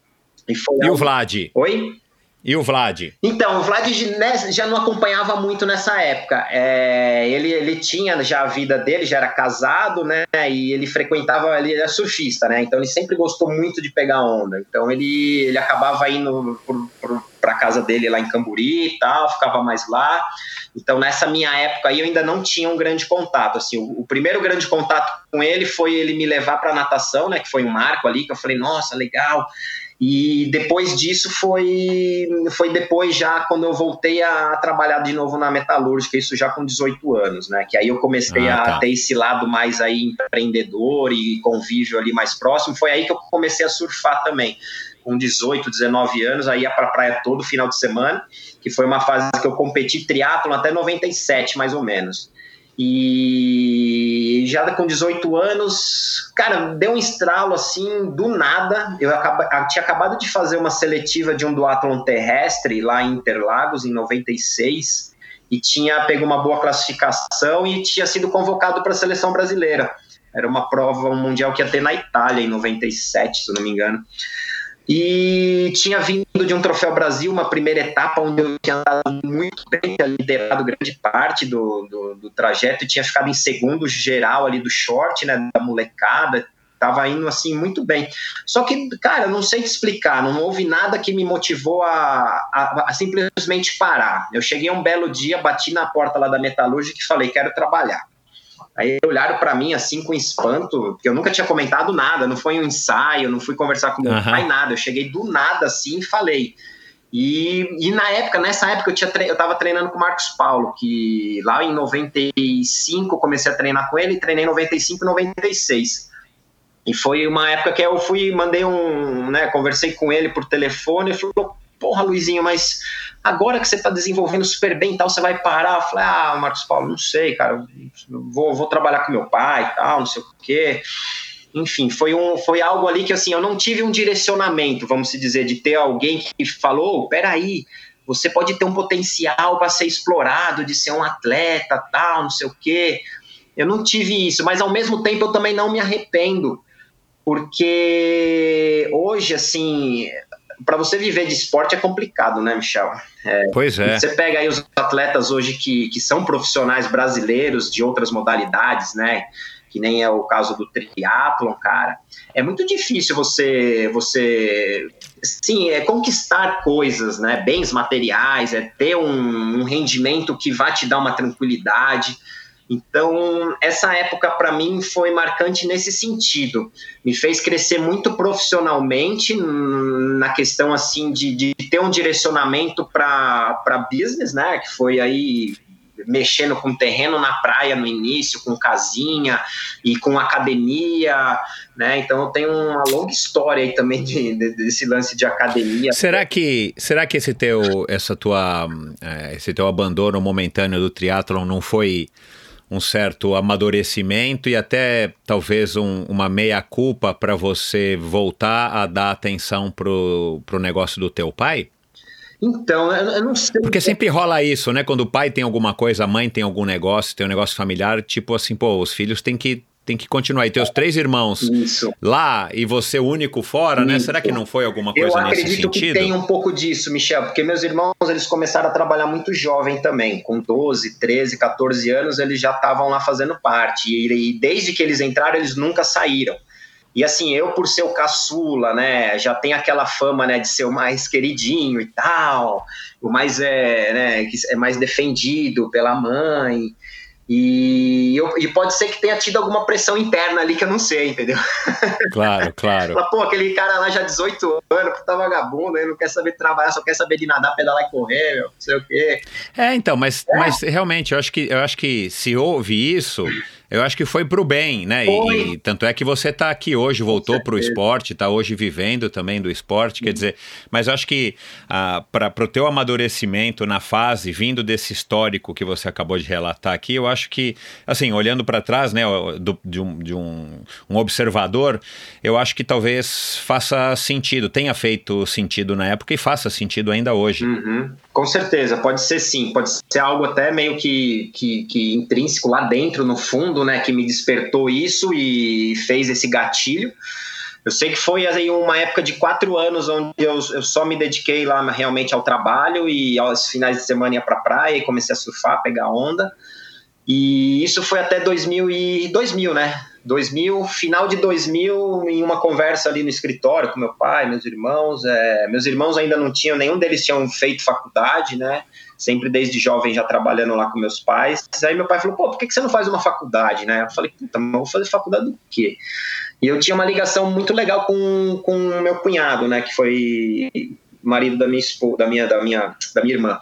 E, foi e algo... o Vlad?
Oi?
E o Vlad?
Então, o Vlad já não acompanhava muito nessa época. É, ele, ele tinha já a vida dele, já era casado, né? E ele frequentava, ele era surfista, né? Então ele sempre gostou muito de pegar onda. Então ele, ele acabava indo para casa dele lá em Camburi e tal, ficava mais lá. Então nessa minha época aí eu ainda não tinha um grande contato. Assim, o, o primeiro grande contato com ele foi ele me levar para natação, né? Que foi um marco ali que eu falei, nossa, legal. E depois disso foi, foi depois já quando eu voltei a trabalhar de novo na metalúrgica, isso já com 18 anos, né? Que aí eu comecei ah, tá. a ter esse lado mais aí empreendedor e convívio ali mais próximo. Foi aí que eu comecei a surfar também. Com 18, 19 anos, aí ia pra praia todo final de semana, que foi uma fase que eu competi triatlo até 97, mais ou menos. E já com 18 anos, cara, deu um estralo assim do nada. Eu, acaba, tinha acabado de fazer uma seletiva de um duatlon terrestre lá em Interlagos, em 96, e tinha pego uma boa classificação e tinha sido convocado para a seleção brasileira. Era uma prova um mundial que ia ter na Itália em 97, se não me engano. E tinha vindo de um Troféu Brasil, uma primeira etapa onde eu tinha andado muito bem, tinha liderado grande parte do, do, do trajeto tinha ficado em segundo geral ali do short, né, da molecada, tava indo assim muito bem. Só que, cara, não sei te explicar, não houve nada que me motivou a, a, a simplesmente parar. Eu cheguei um belo dia, bati na porta lá da metalúrgica e falei, quero trabalhar. Aí olharam para mim assim com espanto, porque eu nunca tinha comentado nada, não foi um ensaio, não fui conversar com meu uhum. pai, nada. Eu cheguei do nada assim e falei. E, e na época, nessa época, eu, tinha tre eu tava treinando com o Marcos Paulo, que lá em 95 comecei a treinar com ele, e treinei em 95 e 96. E foi uma época que eu fui, mandei um, né, conversei com ele por telefone, ele falou, porra, Luizinho, mas agora que você está desenvolvendo super bem e tal, você vai parar? Eu falei, ah, Marcos Paulo, não sei, cara, vou, vou trabalhar com meu pai e tal, não sei o quê. Enfim, foi, um, foi algo ali que assim, eu não tive um direcionamento, vamos dizer, de ter alguém que falou, peraí, você pode ter um potencial para ser explorado, de ser um atleta, tal, não sei o quê. Eu não tive isso, mas ao mesmo tempo eu também não me arrependo, porque hoje, assim, para você viver de esporte é complicado, né, Michel?
É, pois é.
Você pega aí os atletas hoje que, que são profissionais brasileiros de outras modalidades, né? Que nem é o caso do triatlon, cara. É muito difícil você, você, sim, é conquistar coisas, né? Bens materiais, é ter um, um rendimento que vai te dar uma tranquilidade. Então, essa época para mim foi marcante nesse sentido. Me fez crescer muito profissionalmente na questão assim de, de ter um direcionamento para business, né? Que foi aí mexendo com terreno na praia no início, com casinha e com academia, né? Então eu tenho uma longa história aí também de, de, desse lance de academia.
Será que será que esse teu essa tua eh, esse teu abandono momentâneo do triatlon não foi um certo amadurecimento e até talvez um, uma meia-culpa para você voltar a dar atenção pro, pro negócio do teu pai?
Então, eu não sei.
Porque sempre rola isso, né? Quando o pai tem alguma coisa, a mãe tem algum negócio, tem um negócio familiar, tipo assim, pô, os filhos têm que tem que continuar. E teus três irmãos
Isso.
lá e você único fora, né?
Isso.
Será que não foi alguma coisa
Eu
nesse
acredito
sentido?
que tem um pouco disso, Michel, porque meus irmãos eles começaram a trabalhar muito jovem também, com 12, 13, 14 anos eles já estavam lá fazendo parte e, e desde que eles entraram eles nunca saíram. E assim, eu por ser o caçula, né, já tem aquela fama, né, de ser o mais queridinho e tal, o mais é, né, é mais defendido pela mãe. E, eu- e pode ser que tenha tido alguma pressão interna ali que eu não sei, entendeu?
Claro, claro.
Fala, pô, aquele cara lá já 18 anos, puta vagabundo, ele não quer saber trabalhar, só quer saber de nadar, pedalar e correr, meu, não sei o quê.
É, então, mas, mas realmente, eu acho, que, eu acho que se houve isso, eu acho que foi pro bem, né? E-. E, tanto é que você tá aqui hoje, voltou pro esporte, tá hoje vivendo também do esporte, quer dizer, mas eu acho que ah, para pro teu amadurecimento na fase, vindo desse histórico que você acabou de relatar aqui, eu acho que, assim, olhando para trás, né, do- de, um, de um, um observador, eu acho que talvez faça sentido, tenha feito sentido na época e faça sentido ainda hoje.
Uhum. Com certeza, pode ser sim, pode ser algo até meio que, que, que intrínseco lá dentro, no fundo, né, que me despertou isso e fez esse gatilho. Eu sei que foi aí uma época de quatro anos onde eu, eu só me dediquei lá realmente ao trabalho e aos finais de semana ia pra praia e comecei a surfar, pegar onda. E isso foi até 2000, e 2000, né? 2000, final de 2000, em uma conversa ali no escritório com meu pai, meus irmãos. é, meus irmãos ainda não tinham, nenhum deles tinham feito faculdade, né? Sempre desde jovem já trabalhando lá com meus pais. Aí meu pai falou: pô, por que você não faz uma faculdade, né? Eu falei: puta, mas vou fazer faculdade do quê? E eu tinha uma ligação muito legal com com meu cunhado, né? Que foi marido da minha esposa, da minha, da minha, da minha irmã.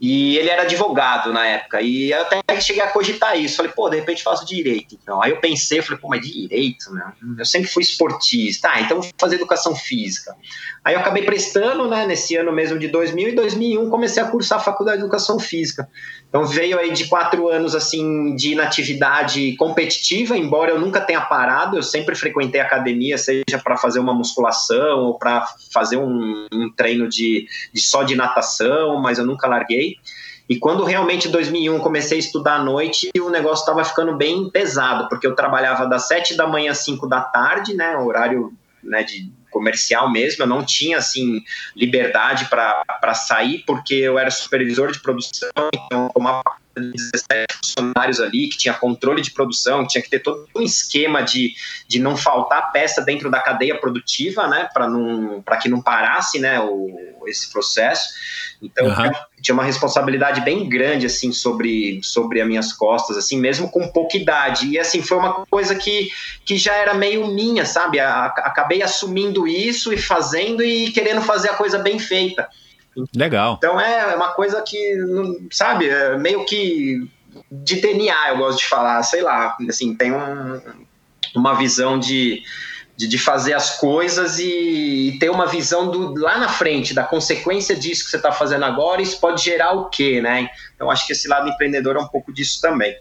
E ele era advogado na época. E eu até cheguei a cogitar isso. Falei, pô, de repente faço direito. Então. Aí eu pensei, falei, pô, mas direito, né? Eu sempre fui esportista. Ah, então vou fazer educação física. Aí eu acabei prestando, né, nesse ano mesmo de 2000 e 2001 comecei a cursar a faculdade de educação física. Então veio aí de quatro anos assim de inatividade competitiva, embora eu nunca tenha parado, eu sempre frequentei academia, seja para fazer uma musculação ou para fazer um, um treino de, de só de natação, mas eu nunca larguei. E quando realmente em 2001 comecei a estudar à noite, o negócio estava ficando bem pesado, porque eu trabalhava das 7 da manhã às 5 da tarde, né, horário né, de comercial mesmo, eu não tinha assim liberdade para sair, porque eu era supervisor de produção, então tomava 17 funcionários ali, que tinha controle de produção, tinha que ter todo um esquema de, de não faltar peça dentro da cadeia produtiva, né, para que não parasse, né, o, esse processo. Então,
Uhum.
tinha uma responsabilidade bem grande assim sobre sobre as minhas costas, assim, mesmo com pouca idade. E assim, foi uma coisa que que já era meio minha, sabe? A- a- acabei assumindo isso e fazendo e querendo fazer a coisa bem feita.
Legal.
Então é uma coisa que, sabe, é meio que de DNA, eu gosto de falar, sei lá, assim, tem um- uma visão de, de, de fazer as coisas e ter uma visão do lá na frente, da consequência disso que você está fazendo agora, isso pode gerar o quê, né? Então acho que esse lado empreendedor é um pouco disso também.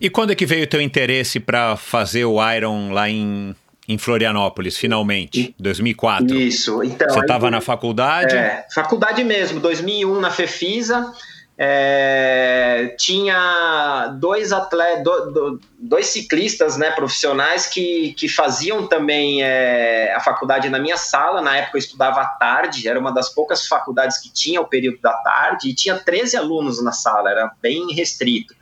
E quando é que veio o teu interesse para fazer o Iron lá em, em Florianópolis, finalmente? 2004.
Isso, então.
Você estava na faculdade?
É, faculdade mesmo, 2001 na Fefisa. é, tinha dois atletas, do- do- dois ciclistas né, profissionais que, que faziam também é, a faculdade na minha sala. Na época eu estudava à tarde, era uma das poucas faculdades que tinha o período da tarde, e tinha 13 alunos na sala, era bem restrito.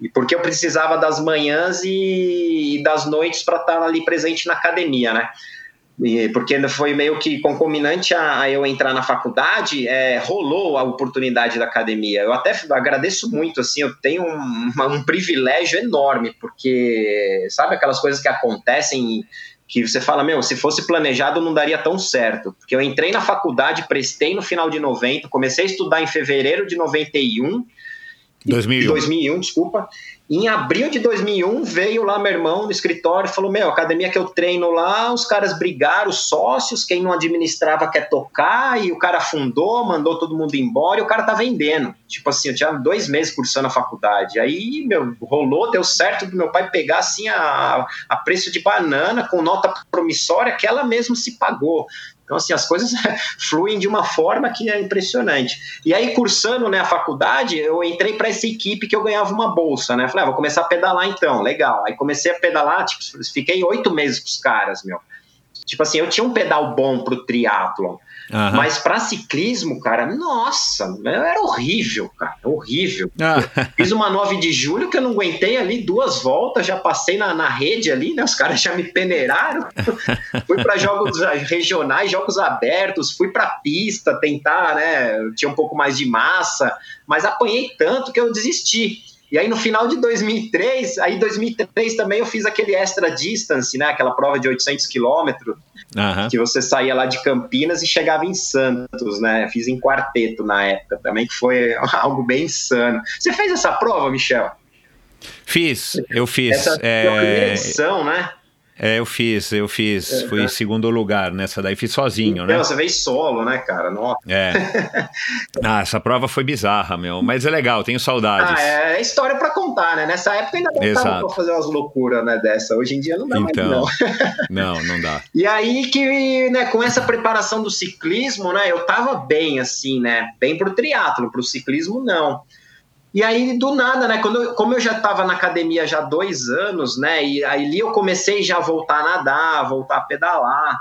E porque eu precisava das manhãs e, das noites para estar ali presente na academia, né? E porque foi meio que concomitante a, a eu entrar na faculdade, é, rolou a oportunidade da academia. Eu até agradeço muito, assim, eu tenho um, um privilégio enorme, porque sabe aquelas coisas que acontecem que você fala, meu, se fosse planejado não daria tão certo. Porque eu entrei na faculdade, prestei no final de 90, comecei a estudar em fevereiro de 91,
2001.
2001, desculpa. Em abril de 2001 veio lá meu irmão no escritório e falou: Meu, academia que eu treino lá, os caras brigaram, os sócios, quem não administrava quer tocar, e o cara fundou, mandou todo mundo embora e o cara tá vendendo. Tipo assim, eu tinha dois meses cursando a faculdade. Aí, meu, rolou, deu certo do meu pai pegar assim a, a preço de banana, com nota promissória, que ela mesmo se pagou. Então, assim, as coisas fluem de uma forma que é impressionante. E aí, cursando né, a faculdade, eu entrei para essa equipe que eu ganhava uma bolsa, né? Falei, ah, vou começar a pedalar então, legal. Aí comecei a pedalar, tipo, fiquei oito meses com os caras, meu. Tipo assim, eu tinha um pedal bom pro triatlon. Uhum. Mas para ciclismo, cara, nossa, era horrível, cara, horrível. Ah. Fiz uma 9 de julho que eu não aguentei ali duas voltas, já passei na, na rede ali, né? Os caras já me peneiraram. fui para jogos regionais, jogos abertos, fui para pista tentar, né? tinha um pouco mais de massa, mas apanhei tanto que eu desisti. E aí no final de 2003, aí 2003 também eu fiz aquele extra distance, né? Aquela prova de 800 quilômetros Uhum. Que você saía lá de Campinas e chegava em Santos, né? Fiz em quarteto na época também, que foi algo bem insano. Você fez essa prova, Michel?
Fiz, eu fiz.
Essa é... a primeira edição, né?
É, eu fiz, eu fiz. É, fui em segundo lugar nessa daí, fiz sozinho,
então,
né?
Você fez solo, né, cara? Nossa.
É. ah, essa prova foi bizarra, meu. Mas é legal, tenho saudades.
Ah, é história para contar, né? Nessa época ainda dava pra fazer umas loucuras, né, dessa. Hoje em dia não dá
então,
mais,
não. não, não dá.
E aí que, né, com essa preparação do ciclismo, né, eu tava bem, assim, né? Bem pro triatlo, pro ciclismo não. E aí, do nada, né? Quando eu, como eu já estava na academia já há dois anos, né? E aí eu comecei já a voltar a nadar, voltar a pedalar.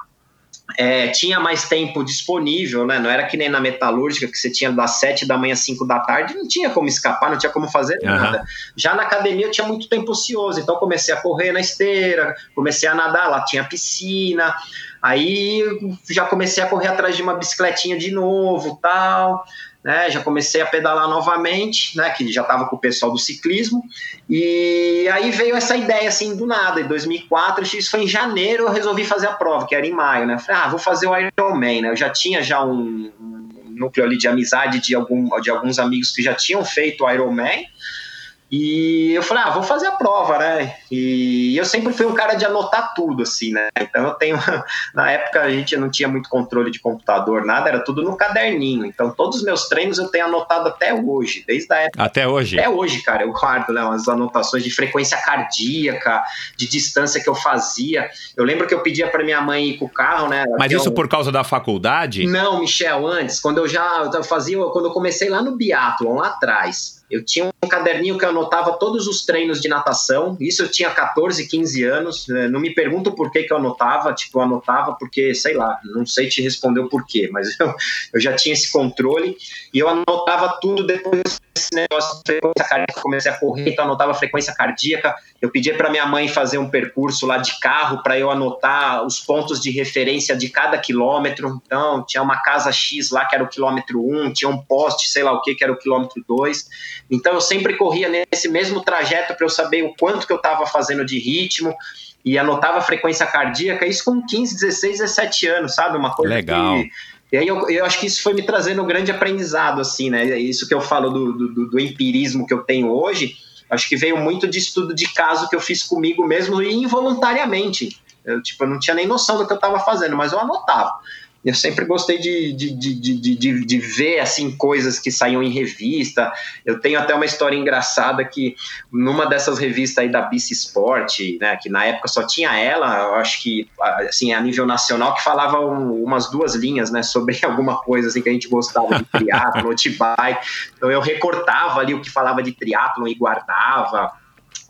É, tinha mais tempo disponível, né? Não era que nem na metalúrgica, que você tinha das sete da manhã às cinco da tarde, não tinha como escapar, não tinha como fazer uhum. nada. Já na academia eu tinha muito tempo ocioso, então comecei a correr na esteira, comecei a nadar, lá tinha piscina. Aí já comecei a correr atrás de uma bicicletinha de novo, tal né, já comecei a pedalar novamente, né, que já estava com o pessoal do ciclismo, e aí veio essa ideia assim do nada, em 2004, isso foi em janeiro, eu resolvi fazer a prova, que era em maio, né, falei, ah, vou fazer o Ironman, né, eu já tinha já um, núcleo ali de amizade de, algum, de alguns amigos que já tinham feito o Ironman, e eu falei, ah, vou fazer a prova, né? E eu sempre fui um cara de anotar tudo, assim, né? Então eu tenho. Na época a gente não tinha muito controle de computador, nada, era tudo no caderninho. Então todos os meus treinos eu tenho anotado até hoje, desde a época.
Até hoje?
Até hoje, cara. Eu guardo, né? Umas anotações de frequência cardíaca, de distância que eu fazia. Eu lembro que eu pedia para minha mãe ir com o carro, né?
Mas isso por causa da faculdade?
Não, Michel, antes, quando eu já eu fazia, quando eu comecei lá no Biathlon, lá atrás. Eu tinha um caderninho que eu anotava todos os treinos de natação. Isso eu tinha 14, 15 anos. É, não me pergunto por que, que eu anotava. Tipo, eu anotava porque, sei lá, não sei te responder o porquê, mas eu, eu já tinha esse controle. E eu anotava tudo depois desse negócio de frequência cardíaca. Comecei a correr, então anotava a frequência cardíaca. Eu pedia para minha mãe fazer um percurso lá de carro para eu anotar os pontos de referência de cada quilômetro. Então, tinha uma casa X lá que era o quilômetro 1, tinha um poste, sei lá o que, que era o quilômetro 2. Então eu sempre corria nesse mesmo trajeto para eu saber o quanto que eu estava fazendo de ritmo e anotava a frequência cardíaca, isso com 15, 16, 17 anos, sabe? Uma coisa
Legal.
que. E aí eu, eu acho que isso foi me trazendo um grande aprendizado, assim, né? Isso que eu falo do, do, do empirismo que eu tenho hoje, acho que veio muito de estudo de caso que eu fiz comigo mesmo e involuntariamente. Eu, tipo, eu não tinha nem noção do que eu estava fazendo, mas eu anotava. Eu sempre gostei de, de, de, de, de, ver assim coisas que saíam em revista. Eu tenho até uma história engraçada que numa dessas revistas aí da Bici Sport, né, que na época só tinha ela, acho que assim a nível nacional que falava umas duas linhas, né, sobre alguma coisa assim que a gente gostava de triatlo, de bike. Então eu recortava ali o que falava de triatlo e guardava.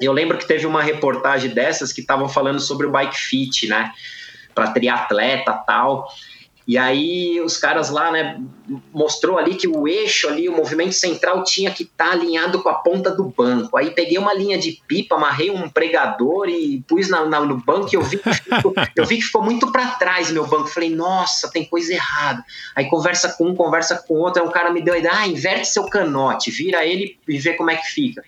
Eu lembro que teve uma reportagem dessas que estavam falando sobre o bike fit, né, para triatleta tal. E aí os caras lá, né, mostrou ali que o eixo ali, o movimento central tinha que estar tá alinhado com a ponta do banco. Aí peguei uma linha de pipa, amarrei um pregador e pus na, na no banco e eu vi, que ficou, eu vi que ficou muito para trás meu banco. Falei, nossa, tem coisa errada. Aí conversa com um, conversa com outro, aí um cara me deu a ideia, ah, inverte seu canote, vira ele e vê como é que fica.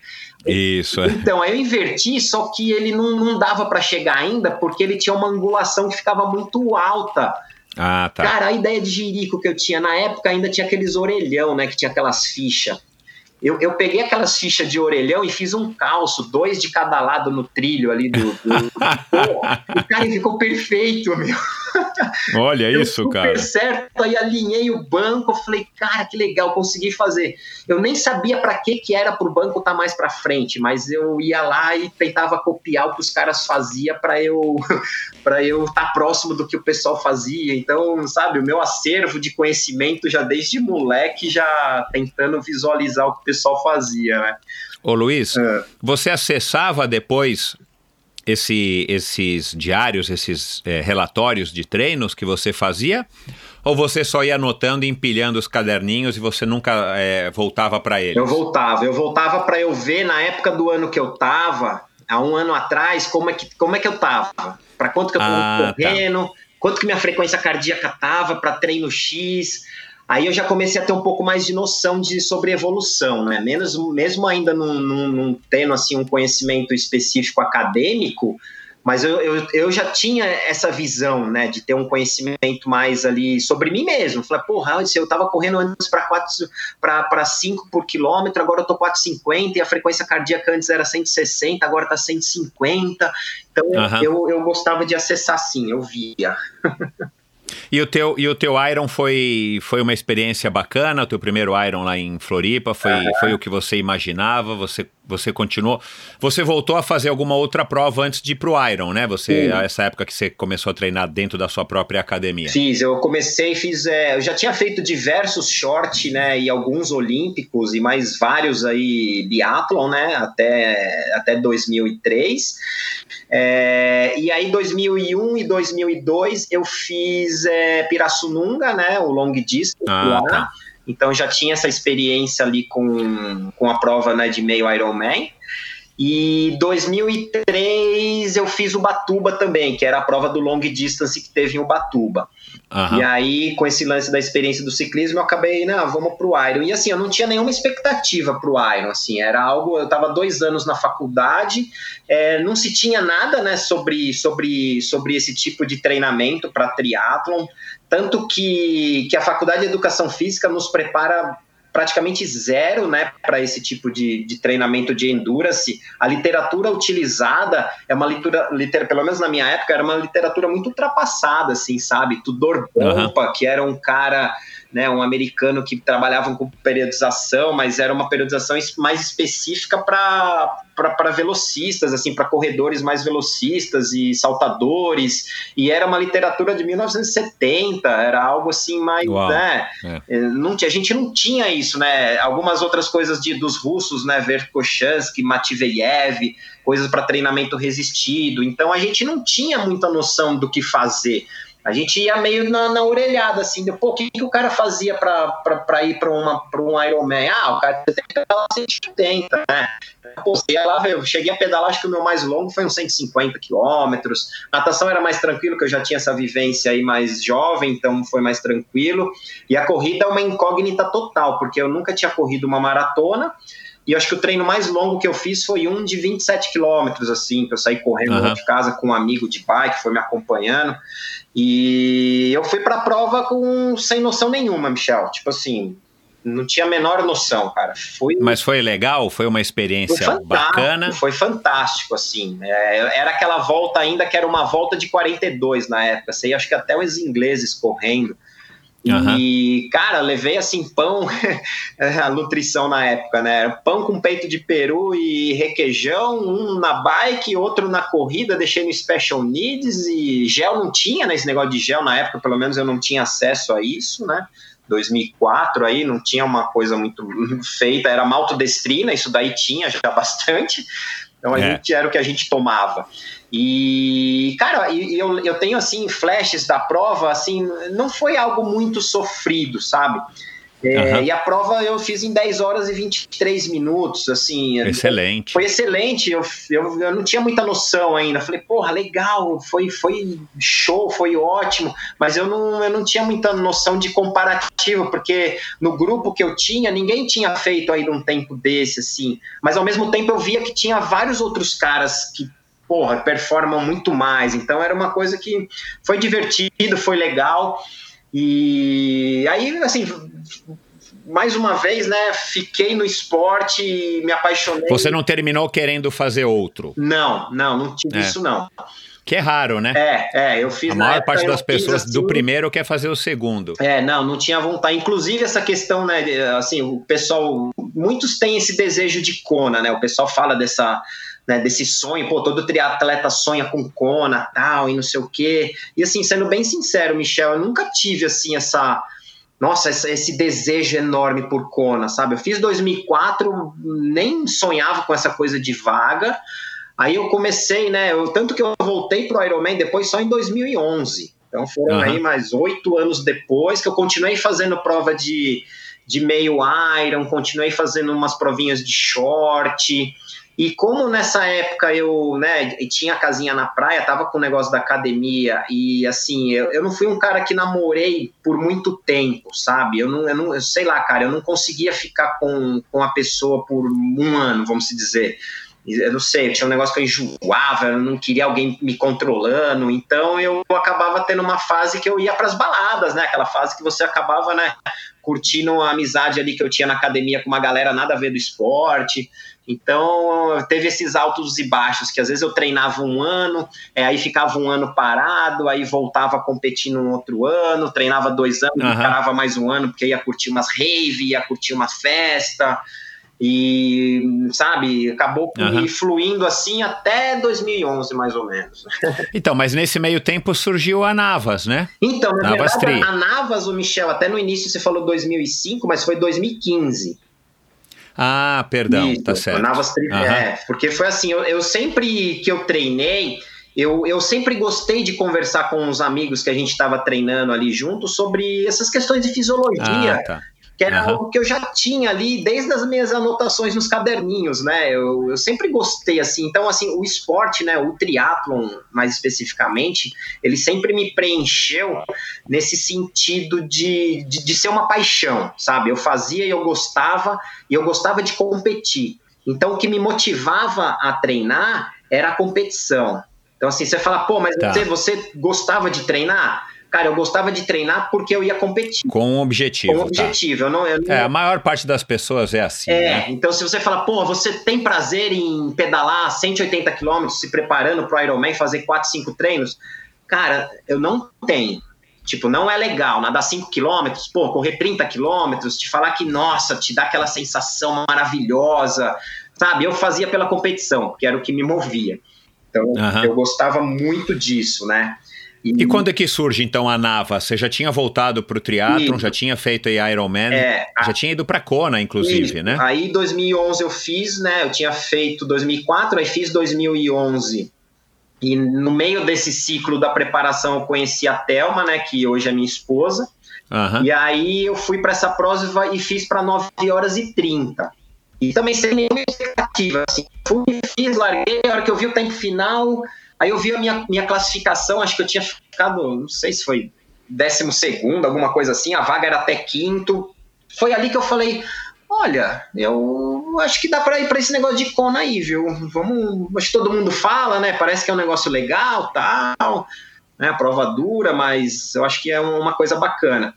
Isso, é.
Então, aí eu inverti, só que ele não, não dava para chegar ainda, porque ele tinha uma angulação que ficava muito alta
ah, tá.
Cara, a ideia de jirico que eu tinha na época ainda tinha aqueles orelhão, né? Que tinha aquelas fichas. Eu, eu peguei aquelas fichas de orelhão e fiz um calço, dois de cada lado no trilho ali do. do, do e, cara, ficou perfeito, meu.
Olha isso,
super
cara.
certo, aí alinhei o banco, falei, cara, que legal, consegui fazer. Eu nem sabia para que que era pro banco estar tá mais para frente, mas eu ia lá e tentava copiar o que os caras faziam para eu para eu estar tá próximo do que o pessoal fazia. Então, sabe, o meu acervo de conhecimento já desde moleque já tentando visualizar o que o pessoal fazia, né?
Ô Luiz, é. você acessava depois esse, esses diários, esses é, relatórios de treinos que você fazia? Ou você só ia anotando e empilhando os caderninhos e você nunca é, voltava para eles?
Eu voltava, eu voltava para eu ver na época do ano que eu tava, há um ano atrás, como é que, como é que eu tava, para quanto que eu tava ah, tá. correndo, tá. quanto que minha frequência cardíaca tava para treino X. Aí eu já comecei a ter um pouco mais de noção de sobre evolução, né? Menos, mesmo ainda não, não, não tendo assim um conhecimento específico acadêmico, mas eu, eu, eu, já tinha essa visão, né, de ter um conhecimento mais ali sobre mim mesmo. Falei, porra, eu estava correndo antes para 5 por quilômetro, agora eu tô 4,50 e a frequência cardíaca antes era 160, agora tá 150. Então uhum. eu, eu gostava de acessar sim, eu via.
E o teu, e o teu Iron foi, foi uma experiência bacana? O teu primeiro Iron lá em Floripa foi, foi o que você imaginava? Você você continuou. Você voltou a fazer alguma outra prova antes de ir pro Iron, né? Você, Sim. essa época que você começou a treinar dentro da sua própria academia.
Fiz, eu comecei, fiz. É, eu já tinha feito diversos short, né? E alguns olímpicos e mais vários aí biathlon, né? Até, até 2003. É, e aí, 2001 e 2002, eu fiz é, Pirassununga, né? O long distance ah, lá. Tá. Então já tinha essa experiência ali com, com a prova né, de meio Ironman. E 2003 eu fiz o Batuba também, que era a prova do long distance que teve em Ubatuba. Uhum. E aí, com esse lance da experiência do ciclismo, eu acabei, não, vamos pro Iron. E assim, eu não tinha nenhuma expectativa pro Iron, assim, era algo, eu estava dois anos na faculdade, é, não se tinha nada, né, sobre, sobre, sobre esse tipo de treinamento para triatlon, tanto que, que a Faculdade de Educação Física nos prepara praticamente zero né, para esse tipo de, de treinamento de endurance. A literatura utilizada é uma leitura, liter, pelo menos na minha época, era uma literatura muito ultrapassada, assim, sabe? Tudor Bompa, uhum. que era um cara né, um americano que trabalhava com periodização, mas era uma periodização mais específica para velocistas, assim, para corredores mais velocistas e saltadores, e era uma literatura de 1970, era algo assim mais, Uau. né, é. é. não, a gente não tinha isso, né, algumas outras coisas de, dos russos, né, Verkhochansky, Mativeyev, coisas para treinamento resistido, então a gente não tinha muita noção do que fazer, a gente ia meio na, na orelhada, assim, de, pô, o que, que o cara fazia para ir para um Ironman? Ah, o cara tem que pedalar 180, né? Pô, lá, eu cheguei a pedalar, acho que o meu mais longo foi uns 150 quilômetros. Natação era mais tranquilo, que eu já tinha essa vivência aí mais jovem, então foi mais tranquilo. E a corrida é uma incógnita total, porque eu nunca tinha corrido uma maratona, e eu acho que o treino mais longo que eu fiz foi um de 27 quilômetros, assim, que eu saí correndo uhum. de casa com um amigo de bike, foi me acompanhando. E eu fui pra prova com sem noção nenhuma, Michel. Tipo assim, não tinha a menor noção, cara. Foi,
Mas foi legal? Foi uma experiência foi bacana?
Foi fantástico, assim. É, era aquela volta ainda que era uma volta de 42 na época. Sei, acho que até os ingleses correndo. Uhum. E, cara, levei assim pão, a nutrição na época, né? Pão com peito de peru e requeijão, um na bike, outro na corrida, deixei no Special Needs e gel não tinha, né? Esse negócio de gel na época, pelo menos eu não tinha acesso a isso, né? 2004 aí, não tinha uma coisa muito feita, era maltodestrina, isso daí tinha já bastante, então a é. gente era o que a gente tomava. E, cara, eu, eu tenho, assim, flashes da prova, assim, não foi algo muito sofrido, sabe? É, uhum. E a prova eu fiz em 10 horas e 23 minutos, assim.
Excelente.
Foi excelente, eu, eu, eu, não tinha muita noção ainda. Falei, porra, legal, foi, foi show, foi ótimo, mas eu não, eu não tinha muita noção de comparativo, porque no grupo que eu tinha, ninguém tinha feito aí um tempo desse, assim. Mas ao mesmo tempo eu via que tinha vários outros caras que porra, performam muito mais. Então era uma coisa que foi divertido, foi legal. E aí, assim, mais uma vez, né, fiquei no esporte e me apaixonei.
Você não terminou querendo fazer outro?
Não, não, não tive é. isso não.
Que é raro, né?
É, é, eu fiz.
A maior
época,
parte das pessoas
assim,
do primeiro quer fazer o segundo.
É, não, não tinha vontade. Inclusive, essa questão, né, assim, o pessoal. Muitos têm esse desejo de Kona, né? O pessoal fala dessa. Né, desse sonho, pô, todo triatleta sonha com Kona, tal, e não sei o quê. E assim, sendo bem sincero, Michel, eu nunca tive assim essa nossa, esse desejo enorme por Kona, sabe? Eu fiz 2004, nem sonhava com essa coisa de vaga. Aí eu comecei, né? Eu, tanto que eu voltei pro Ironman depois só em 2011. Então foram uhum. aí mais oito anos depois que eu continuei fazendo prova de, de meio Iron, continuei fazendo umas provinhas de short. E como nessa época eu, né, tinha casinha na praia, tava com o negócio da academia e assim, eu, eu não fui um cara que namorei por muito tempo, sabe? Eu não, eu não eu sei lá, cara, eu não conseguia ficar com, com a pessoa por um ano, vamos dizer. Eu não sei, tinha um negócio que eu enjoava, eu não queria alguém me controlando, então eu acabava tendo uma fase que eu ia para as baladas, né? Aquela fase que você acabava, né, curtindo a amizade ali que eu tinha na academia com uma galera nada a ver do esporte. Então, teve esses altos e baixos, que às vezes eu treinava um ano, é, aí ficava um ano parado, aí voltava a competir no outro ano, treinava dois anos, uhum. parava mais um ano, porque ia curtir umas rave, ia curtir uma festa, e, sabe, acabou uhum. fluindo assim até 2011, mais ou menos.
Então, mas nesse meio tempo surgiu a Navas, né?
Então, na Navas verdade, a Navas, o Michel, até no início você falou 2005, mas foi 2015.
Ah, perdão, Isso, tá certo.
Tri... uhum. é, porque foi assim, eu, eu sempre que eu treinei, eu, eu sempre gostei de conversar com os amigos que a gente estava treinando ali junto sobre essas questões de fisiologia. Ah, tá que era uhum. algo que eu já tinha ali desde as minhas anotações nos caderninhos, né? Eu, eu sempre gostei assim. Então, assim, o esporte, né? O triatlon, mais especificamente, ele sempre me preencheu nesse sentido de, de, de ser uma paixão, sabe? Eu fazia e eu gostava e eu gostava de competir. Então, o que me motivava a treinar era a competição. Então, assim, você fala, pô, mas tá. você, você gostava de treinar? Cara, eu gostava de treinar porque eu ia competir.
Com um objetivo.
Com um tá. objetivo.
Tá.
Eu não, eu
não... É, a maior parte das pessoas é assim.
É,
né?
então se você fala, pô, você tem prazer em pedalar 180 quilômetros, se preparando pro Ironman, fazer 4, 5 treinos? Cara, eu não tenho. Tipo, não é legal nadar 5 quilômetros, pô, correr 30 quilômetros, te falar que, nossa, te dá aquela sensação maravilhosa, sabe? Eu fazia pela competição, que era o que me movia. Então, uhum. eu gostava muito disso, né?
E, e quando é que surge então a Nava? Você já tinha voltado para o triatlon, já tinha feito aí Ironman, é, já a... tinha ido para Kona, inclusive, né?
Aí 2011 eu fiz, né? Eu tinha feito 2004, aí fiz 2011. E no meio desse ciclo da preparação eu conheci a Thelma, né? Que hoje é minha esposa. Uhum. E aí eu fui para essa prova e fiz para 9 horas e 30. E também sem nenhuma expectativa. Assim. Fui, fiz, larguei, a hora que eu vi o tempo final, Aí eu vi a minha, minha classificação, acho que eu tinha ficado, não sei se foi décimo segundo, alguma coisa assim, a vaga era até quinto. Foi ali que eu falei, olha, eu acho que dá para ir para esse negócio de Kona aí, viu? Vamos, acho que todo mundo fala, né? Parece que é um negócio legal, tal, né? A prova dura, mas eu acho que é uma coisa bacana.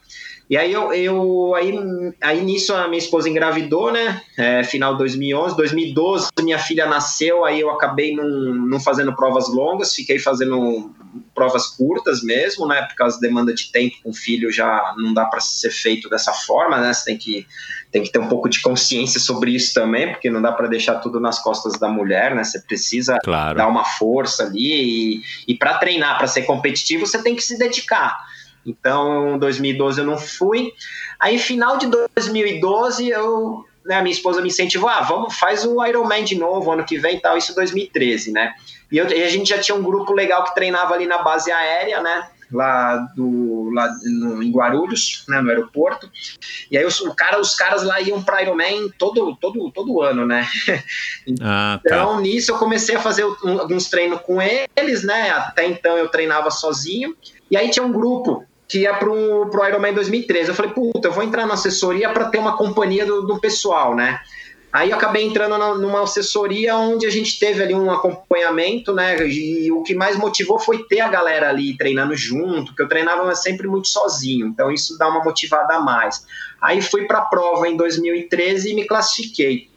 E aí eu, eu aí, aí nisso a minha esposa engravidou, né? É, final de 2011, 2012 minha filha nasceu, aí eu acabei não, não fazendo provas longas, fiquei fazendo provas curtas mesmo, né? Por causa da demanda de tempo com filho já não dá para ser feito dessa forma, né? Você tem que tem que ter um pouco de consciência sobre isso também, porque não dá para deixar tudo nas costas da mulher, né? Você precisa claro. dar uma força ali e, e para treinar, para ser competitivo, você tem que se dedicar. Então, em 2012 eu não fui. Aí, final de 2012, eu, né, a minha esposa me incentivou, ah, vamos, faz o Ironman de novo, ano que vem e tal, isso em 2013, né? E, eu, e, a gente já tinha um grupo legal que treinava ali na base aérea, né? Lá, do, lá no, em Guarulhos, né, no aeroporto. E aí os, o cara, os caras lá iam para Ironman todo, todo, todo ano, né? Ah, tá. Então, nisso eu comecei a fazer alguns treinos com eles, né? Até então eu treinava sozinho. E aí tinha um grupo que ia pro, pro Ironman 2013. Eu falei, puta, eu vou entrar na assessoria para ter uma companhia do, do pessoal, né? Aí eu acabei entrando na, numa assessoria onde a gente teve ali um acompanhamento, né? E o que mais motivou foi ter a galera ali treinando junto, porque eu treinava sempre muito sozinho, então isso dá uma motivada a mais. Aí fui para a prova em 2013 e me classifiquei.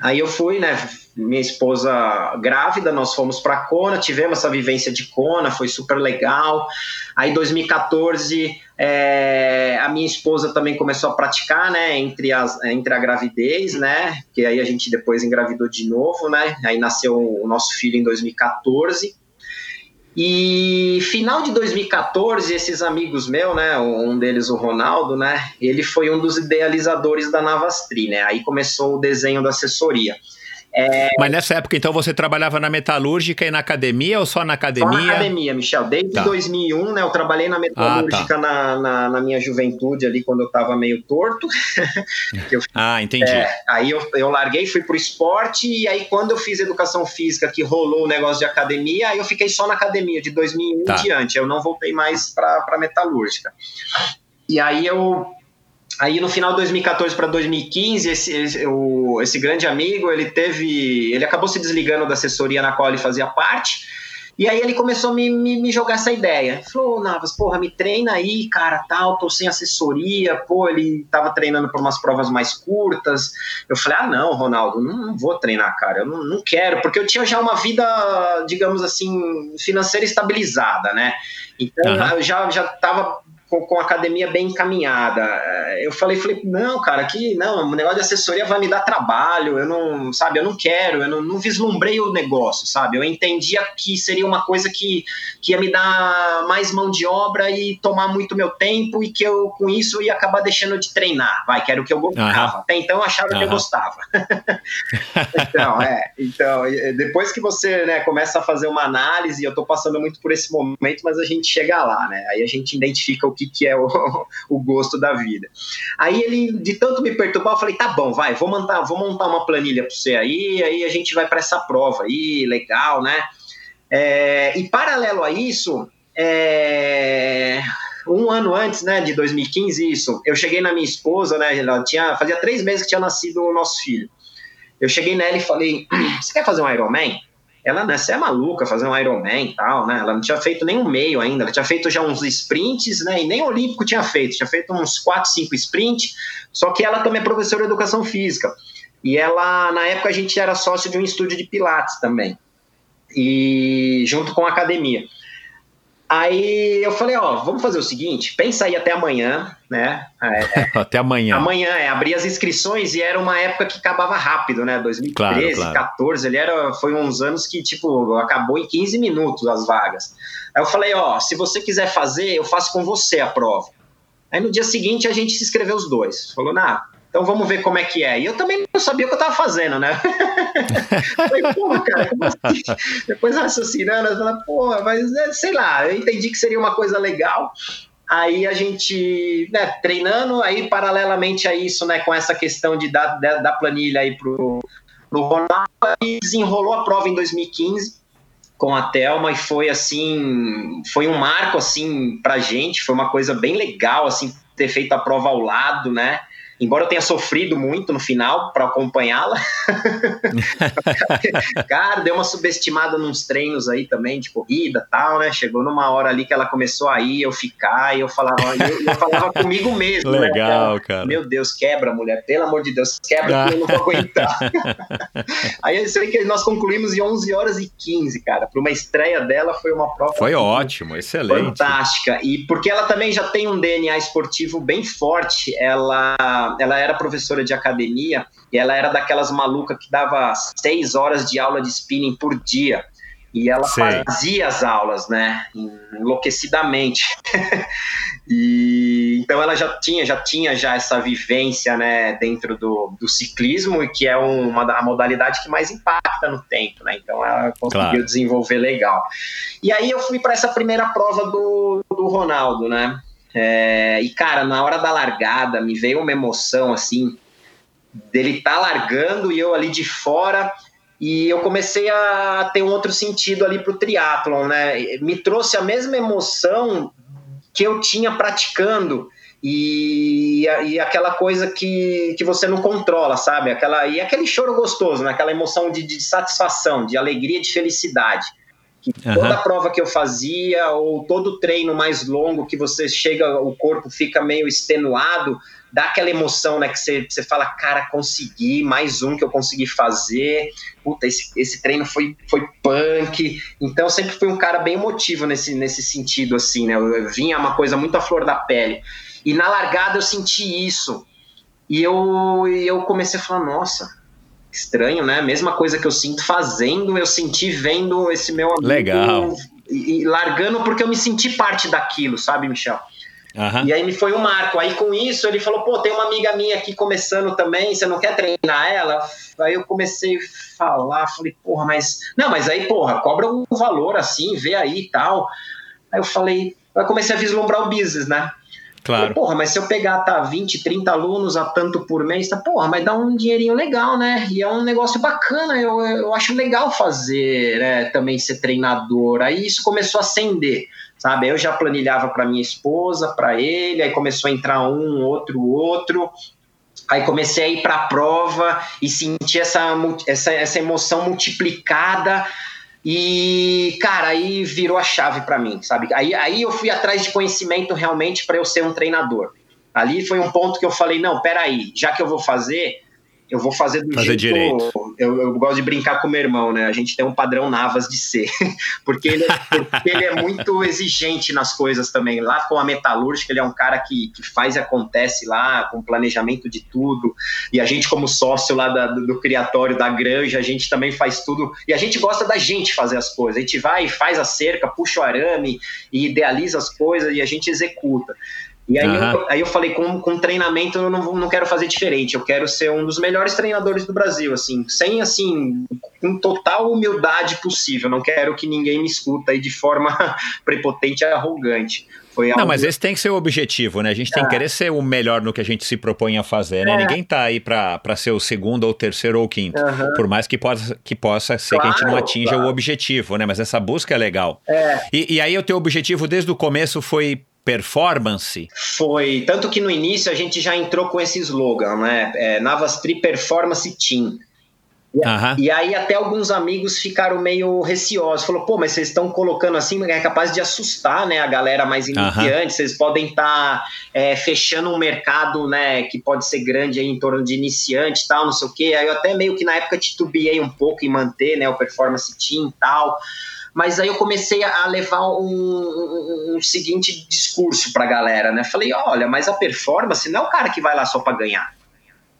Aí eu fui, né? Minha esposa grávida, nós fomos para Kona, tivemos essa vivência de Kona, foi super legal. Aí, 2014, é, a minha esposa também começou a praticar, né? Entre, as, entre a gravidez, né? Que aí a gente depois engravidou de novo, né? Aí nasceu o nosso filho em 2014. E final de 2014, esses amigos meus, né, um deles o Ronaldo, né, ele foi um dos idealizadores da Navastri, né, aí começou o desenho da assessoria.
É... Mas nessa época, então, você trabalhava na metalúrgica e na academia ou só na academia? Só
na academia, Michel. Desde tá. 2001, né? Eu trabalhei na metalúrgica ah, tá. na, na, na, minha juventude ali, quando eu tava meio torto.
eu, ah, entendi. É,
aí eu, eu larguei, fui pro esporte e aí quando eu fiz educação física, que rolou o negócio de academia, aí eu fiquei só na academia, de 2001 tá. em diante. Eu não voltei mais pra, pra metalúrgica. E aí eu Aí no final de 2014 para 2015, esse, esse, o, esse grande amigo, ele teve. Ele acabou se desligando da assessoria na qual ele fazia parte. E aí ele começou a me, me, me jogar essa ideia. Ele falou, Navas, porra, me treina aí, cara, tal, tô sem assessoria, pô, ele tava treinando por umas provas mais curtas. Eu falei, ah, não, Ronaldo, não, não vou treinar, cara, eu não, não, quero, porque eu tinha já uma vida, digamos assim, financeira estabilizada, né? Então uhum. eu já, já tava com, com a academia bem encaminhada. Eu falei, falei, não, cara, aqui não, o negócio de assessoria vai me dar trabalho, eu não, sabe, eu não quero, eu não, não vislumbrei o negócio, sabe? Eu entendia que seria uma coisa que, que ia me dar mais mão de obra e tomar muito meu tempo e que eu, com isso, ia acabar deixando de treinar, vai, que era o que eu gostava. Uhum. Até então eu achava uhum. que eu gostava. então, é, então, depois que você, né, começa a fazer uma análise, eu tô passando muito por esse momento, mas a gente chega lá, né? Aí a gente identifica o que, que é o, o gosto da vida. Aí ele, de tanto me perturbar, eu falei, tá bom, vai, vou montar, vou montar uma planilha para você aí, aí a gente vai para essa prova aí, legal, né? É, e paralelo a isso, é, um ano antes, né, de 2015, isso, eu cheguei na minha esposa, né, ela tinha, fazia três meses que tinha nascido o nosso filho. Eu cheguei nela e falei, você quer fazer um Ironman? Ela, né, você é maluca fazer um Ironman e tal, né? Ela não tinha feito nem um meio ainda, ela tinha feito já uns sprints, né? E nem Olímpico tinha feito, tinha feito uns 4, 5 sprints, só que ela também é professora de educação física. E ela, na época, a gente era sócio de um estúdio de Pilates também. E junto com a academia. Aí eu falei, ó, vamos fazer o seguinte, pensa aí até amanhã, né?
É, até amanhã.
Amanhã, é, abri as inscrições e era uma época que acabava rápido, né? 2013, claro, claro. 14, ele era, foi uns anos que, tipo, acabou em 15 minutos as vagas. Aí eu falei, ó, se você quiser fazer, eu faço com você a prova. Aí no dia seguinte a gente se inscreveu os dois. Falou, nah, então vamos ver como é que é. E eu também não sabia o que eu tava fazendo, né? falei, porra, cara, como assim? Depois raciocinando, eu falei, porra, mas né, sei lá, eu entendi que seria uma coisa legal. Aí a gente, né, treinando, aí paralelamente a isso, né, com essa questão de dar da planilha aí pro, pro Ronaldo, aí desenrolou a prova em 2015 com a Thelma e foi assim, foi um marco assim pra gente, foi uma coisa bem legal assim ter feito a prova ao lado, né? Embora eu tenha sofrido muito no final para acompanhá-la, cara, deu uma subestimada nos treinos aí também de corrida tal, né? Chegou numa hora ali que ela começou a ir, eu ficar, e eu falava, eu, eu falava comigo mesmo.
Né? Legal, né? cara.
Meu Deus, quebra, mulher, pelo amor de Deus, quebra que eu não vou aguentar. aí eu sei que nós concluímos em 11 horas e 15, cara. Para uma estreia dela foi uma prova.
Foi ótimo, excelente.
Fantástica. E porque ela também já tem um DNA esportivo bem forte, ela ela, era professora de academia e ela era daquelas malucas que dava seis horas de aula de spinning por dia. E ela Sei. fazia as aulas, né? Enlouquecidamente. e então ela já tinha, já tinha já essa vivência, né, dentro do, do ciclismo e que é uma a modalidade que mais impacta no tempo, né? Então ela conseguiu claro. desenvolver legal. E aí eu fui para essa primeira prova do, do Ronaldo, né? É, e, cara, na hora da largada, me veio uma emoção assim, dele tá largando e eu ali de fora. E eu comecei a ter um outro sentido ali pro triatlon, né? Me trouxe a mesma emoção que eu tinha praticando e, e aquela coisa que, que você não controla, sabe? Aquela, e aquele choro gostoso, né? aquela emoção de, de satisfação, de alegria, de felicidade Que uhum. toda prova que eu fazia, ou todo treino mais longo que você chega, o corpo fica meio extenuado, dá aquela emoção, né? Que você, você fala, cara, consegui, mais um que eu consegui fazer. Puta, esse, esse treino foi, foi punk. Então, eu sempre fui um cara bem emotivo nesse, nesse sentido, assim, né? Eu, eu vinha uma coisa muito à flor da pele. E na largada eu senti isso. E eu, eu comecei a falar, nossa, estranho, né? Mesma coisa que eu sinto fazendo, eu senti vendo esse meu amigo.
Legal.
E, e largando porque eu me senti parte daquilo, sabe, Michel? Uhum. E aí me foi um marco. Aí com isso ele falou: pô, tem uma amiga minha aqui começando também, você não quer treinar ela? Aí eu comecei a falar, falei, porra, mas. Não, mas aí, porra, cobra um valor assim, vê aí e tal. Aí eu falei, eu comecei a vislumbrar o business, né?
Claro.
porra, mas se eu pegar, tá, 20, 30 alunos a tanto por mês, tá, porra, mas dá um dinheirinho legal, né? E é um negócio bacana, eu, eu acho legal fazer, né, também ser treinador. Aí isso começou a acender, sabe? Eu já planilhava para minha esposa, para ele, aí começou a entrar um, outro, outro. Aí comecei a ir para a prova e sentir essa, essa, essa emoção multiplicada e, cara, aí virou a chave para mim, sabe? Aí, aí eu fui atrás de conhecimento realmente para eu ser um treinador. Ali foi um ponto que eu falei: não, peraí, já que eu vou fazer, eu vou fazer do
fazer
jeito.
Direito.
Eu, eu, gosto de brincar com meu irmão, né? A gente tem um padrão Navas de ser, porque ele, porque ele é muito exigente nas coisas também. Lá com a metalúrgica, ele é um cara que, que faz e acontece lá, com planejamento de tudo. E a gente, como sócio lá da, do, do criatório da granja, a gente também faz tudo. E a gente gosta da gente fazer as coisas. A gente vai e faz a cerca, puxa o arame e idealiza as coisas e a gente executa. E aí, uhum. eu, aí eu falei, com, com treinamento eu não, não quero fazer diferente, eu quero ser um dos melhores treinadores do Brasil, assim, sem, assim, com total humildade possível, não quero que ninguém me escuta aí de forma prepotente e arrogante.
Foi. Não, mas esse tem que ser o objetivo, né? A gente tem que é. querer ser o melhor no que a gente se propõe a fazer, né? É. Ninguém tá aí para ser o segundo, ou terceiro, ou quinto. Uhum. Por mais que possa, que possa ser claro, que a gente não atinja claro. o objetivo, né? Mas essa busca é legal.
É.
E, e aí o teu objetivo desde o começo foi performance?
Foi, tanto que no início a gente já entrou com esse slogan, né? É, Navas Tri Performance Team. E, uhum. e, aí até alguns amigos ficaram meio receosos. Falou, pô, mas vocês estão colocando assim, é capaz de assustar né, a galera mais iniciante. Uhum. Vocês podem estar tá, é, fechando um mercado né, que pode ser grande aí, em torno de iniciante e tal, não sei o quê. Aí eu até meio que na época titubeei um pouco em manter né, o Performance Team e tal. Mas aí eu comecei a levar um, um, um seguinte discurso para a galera, né? Falei, olha, mas a performance não é o cara que vai lá só para ganhar.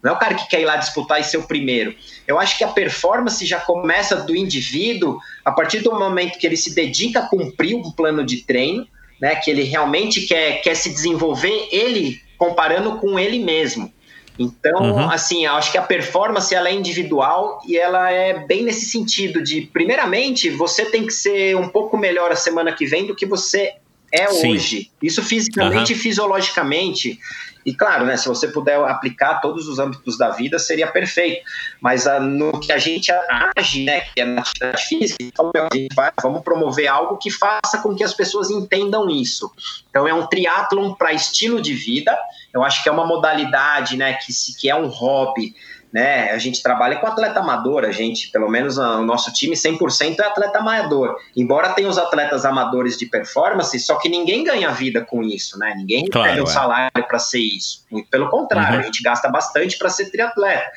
Não é o cara que quer ir lá disputar e ser o primeiro. Eu acho que a performance já começa do indivíduo a partir do momento que ele se dedica a cumprir um plano de treino, né? Que ele realmente quer, quer se desenvolver ele comparando com ele mesmo. Então, uhum. assim, eu acho que a performance ela é individual e ela é bem nesse sentido de, primeiramente, você tem que ser um pouco melhor a semana que vem do que você é Sim. hoje. Isso fisicamente uhum. e fisiologicamente. E claro, né, se você puder aplicar todos os âmbitos da vida, seria perfeito. Mas uh, no que a gente age, né, que é na atividade física, então, a gente vai, vamos promover algo que faça com que as pessoas entendam isso. Então é um triatlon para estilo de vida. Eu acho que é uma modalidade, né, que, se, que é um hobby né? A gente trabalha com atleta amador, a gente, pelo menos o nosso time 100% é atleta amador. Embora tenha os atletas amadores de performance, só que ninguém ganha vida com isso, né? Ninguém claro, recebe um é. salário para ser isso. Muito pelo contrário, uhum. a gente gasta bastante para ser triatleta.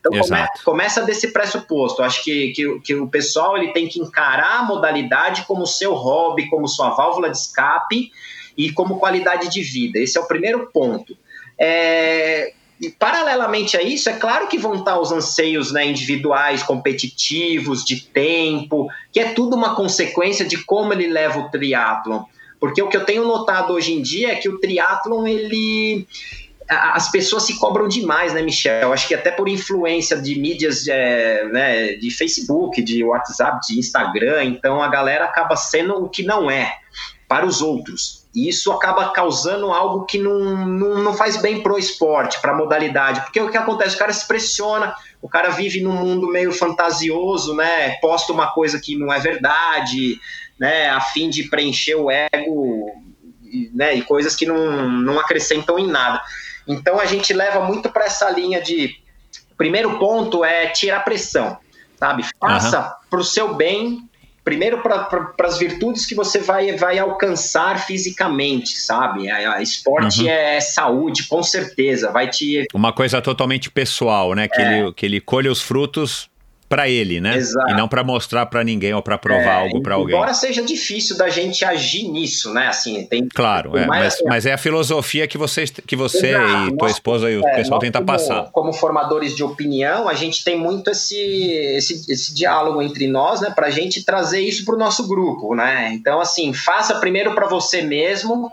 Então come, começa desse pressuposto. Eu acho que, que, que, o pessoal ele tem que encarar a modalidade como seu hobby, como sua válvula de escape e como qualidade de vida. Esse é o primeiro ponto. É, e paralelamente a isso, é claro que vão estar os anseios né, individuais, competitivos, de tempo, que é tudo uma consequência de como ele leva o triatlon. Porque o que eu tenho notado hoje em dia é que o triatlon, ele as pessoas se cobram demais, né, Michel? Acho que até por influência de mídias é, né, de Facebook, de WhatsApp, de Instagram, então a galera acaba sendo o que não é para os outros. E isso acaba causando algo que não, não, não faz bem pro esporte, para a modalidade. Porque o que acontece? O cara se pressiona, o cara vive num mundo meio fantasioso, né? Posta uma coisa que não é verdade, né? A fim de preencher o ego, né? E coisas que não, não acrescentam em nada. Então a gente leva muito para essa linha de. Primeiro ponto é tirar pressão, sabe? Faça uhum. para o seu bem primeiro para as virtudes que você vai, vai alcançar fisicamente, sabe? A, a esporte uhum. é saúde, com certeza, vai te...
Uma coisa totalmente pessoal, né? Que, é. ele, que ele colhe os frutos para ele, né? Exato. E não para mostrar para ninguém ou para provar é, algo para alguém.
Embora seja difícil da gente agir nisso, né? Assim, tem
Claro, é, mas, mas, é a filosofia que você, que você Exato. e tua esposa e o é, pessoal tenta passar.
Como formadores de opinião, a gente tem muito esse, esse, esse diálogo entre nós, né? Para a gente trazer isso para o nosso grupo, né? Então, assim, faça primeiro para você mesmo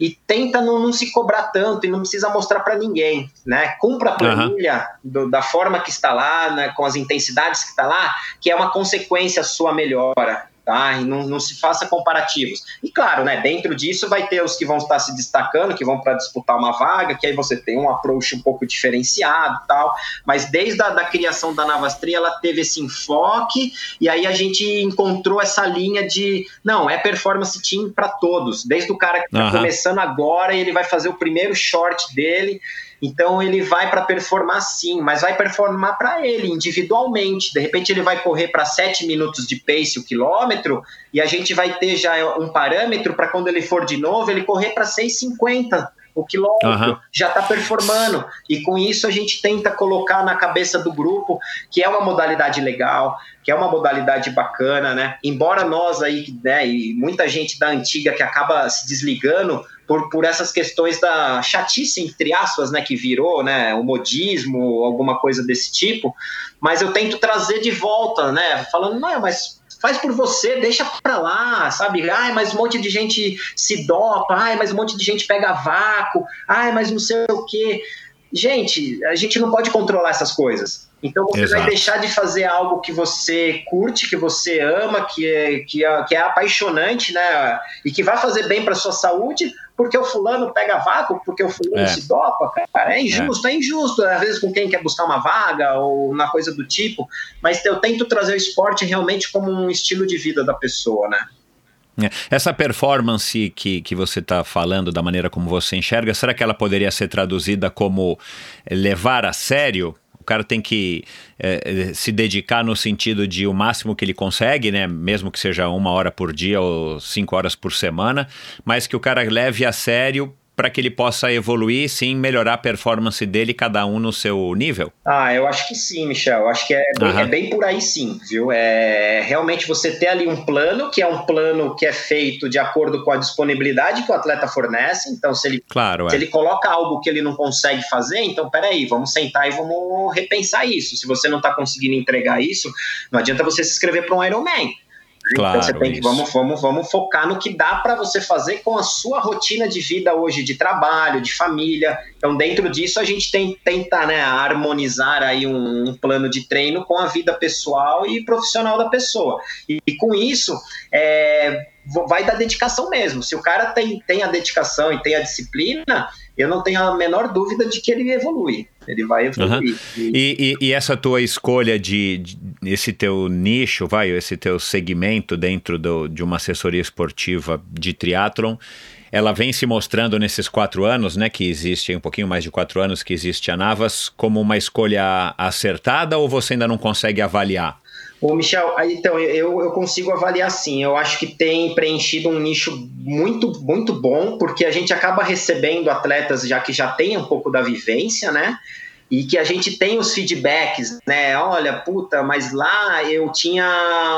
e tenta não, não, se cobrar tanto e não precisa mostrar para ninguém, né? Cumpra a planilha uhum. do, da forma que está lá, né? com as intensidades que está lá, que é uma consequência sua melhora tá? E não, não se faça comparativos. E claro, né, dentro disso vai ter os que vão estar se destacando, que vão para disputar uma vaga, que aí você tem um approach um pouco diferenciado tal, mas desde a da criação da Navastri, ela teve esse enfoque, e aí a gente encontrou essa linha de, não, é performance team para todos, desde o cara que está uhum. começando agora, e ele vai fazer o primeiro short dele, então ele vai para performar sim, mas vai performar para ele individualmente. De repente ele vai correr para 7 minutos de pace o quilômetro e a gente vai ter já um parâmetro para quando ele for de novo ele correr para 6,50 o quilômetro, uhum. já está performando. E com isso a gente tenta colocar na cabeça do grupo que é uma modalidade legal, que é uma modalidade bacana, né? Embora nós aí, né, e muita gente da antiga que acaba se desligando por, por essas questões da chatice, entre aspas, né, que virou, né, o modismo, alguma coisa desse tipo, mas eu tento trazer de volta, né, falando, não, mas faz por você, deixa pra lá, sabe? Ai, mas um monte de gente se dopa, ai, mas um monte de gente pega vácuo, ai, mas não sei o quê. Gente, a gente não pode controlar essas coisas. Então você Exato. vai deixar de fazer algo que você curte, que você ama, que é, que é, que é apaixonante, né? E que vai fazer bem para sua saúde, porque o fulano pega vácuo, porque o fulano é. se dopa, cara. É injusto, é. é. injusto. Às vezes com quem quer buscar uma vaga ou uma coisa do tipo. Mas eu tento trazer o esporte realmente como um estilo de vida da pessoa, né?
É. Essa performance que, que você está falando, da maneira como você enxerga, será que ela poderia ser traduzida como levar a sério cara tem que é, se dedicar no sentido de o máximo que ele consegue, né? Mesmo que seja uma hora por dia ou cinco horas por semana, mas que o cara leve a sério para que ele possa evoluir, sim, melhorar a performance dele, cada um no seu nível?
Ah, eu acho que sim, Michel. Eu acho que é, bem, é bem por aí sim, viu? É realmente você ter ali um plano, que é um plano que é feito de acordo com a disponibilidade que o atleta fornece. Então, se ele,
claro,
se
é.
ele coloca algo que ele não consegue fazer, então peraí, vamos sentar e vamos repensar isso. Se você não está conseguindo entregar isso, não adianta você se inscrever para um Ironman.
Claro,
então você tem que vamos, vamos, vamos focar no que dá para você fazer com a sua rotina de vida hoje, de trabalho, de família. Então, dentro disso, a gente tem tenta né, harmonizar aí um, um, plano de treino com a vida pessoal e profissional da pessoa. E, e com isso, é, vai dar dedicação mesmo. Se o cara tem, tem a dedicação e tem a disciplina, eu não tenho a menor dúvida de que ele evolui. Ele vai evoluir.
Uhum. E, e, e, essa tua escolha de, de, esse teu nicho, vai, esse teu segmento dentro do, de uma assessoria esportiva de triatlon, ela vem se mostrando nesses quatro anos, né, que existe um pouquinho mais de quatro anos que existe a Navas, como uma escolha acertada ou você ainda não consegue avaliar?
Ô, Michel, então, eu, eu consigo avaliar sim. Eu acho que tem preenchido um nicho muito, muito bom, porque a gente acaba recebendo atletas já que já têm um pouco da vivência, né? E que a gente tem os feedbacks, né? Olha, puta, mas lá eu tinha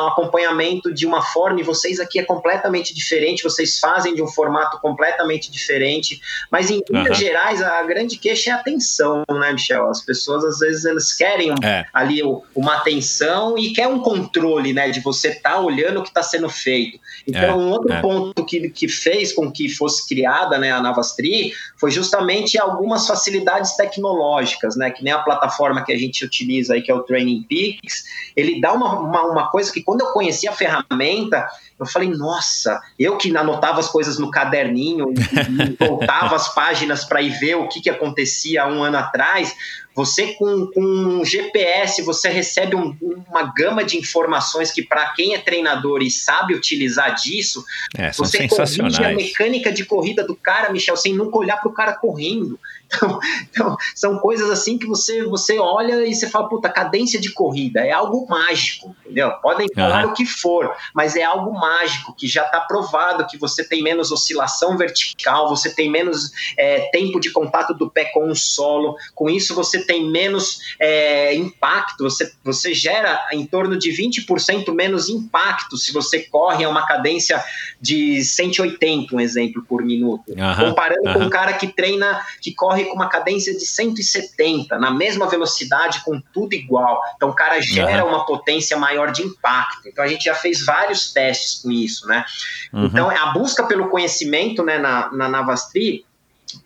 acompanhamento de uma forma e vocês aqui é completamente diferente, vocês fazem de um formato completamente diferente. Mas em linhas uhum. gerais, a grande queixa é a atenção, né, Michel? As pessoas às vezes elas querem é. ali uma atenção e quer um controle, né, de você estar tá olhando o que está sendo feito. Então, é. um outro é. ponto que, que fez com que fosse criada né, a Navastri foi justamente algumas facilidades tecnológicas, né? Que nem a plataforma que a gente utiliza aí, que é o Training Peaks, ele dá uma, uma, uma coisa que quando eu conheci a ferramenta, eu falei, nossa, eu que anotava as coisas no caderninho, voltava as páginas para ir ver o que, que acontecia um ano atrás, Você com, com GPS, você recebe um, uma gama de informações que para quem é treinador e sabe utilizar disso,
é,
você
corrige
a mecânica de corrida do cara, Michel, sem nunca olhar para o cara correndo. Então, então, são coisas assim que você, você olha e você fala, puta, cadência de corrida é algo mágico, entendeu? Podem falar o que for, mas é algo mágico que já está provado que você tem menos oscilação vertical, você tem menos é, tempo de contato do pé com o solo, com isso você tem menos é, impacto, você, você gera em torno de 20% menos impacto se você corre a uma cadência de 180, um exemplo, por minuto. Uhum, comparando uhum. com um cara que treina, que corre com uma cadência de 170, na mesma velocidade, com tudo igual. Então o cara gera uhum. uma potência maior de impacto. Então a gente já fez vários testes com isso, né? Uhum. Então a busca pelo conhecimento né, na, na Navastri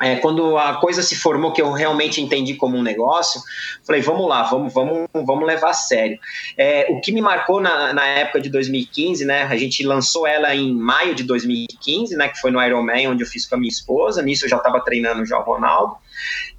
é, quando a coisa se formou, que eu realmente entendi como um negócio, falei, vamos lá, vamos, vamos, vamos levar a sério. É, o que me marcou na, na época de 2015, né, a gente lançou ela em maio de 2015, né, que foi no Ironman, onde eu fiz com a minha esposa, nisso eu já estava treinando já o Ronaldo,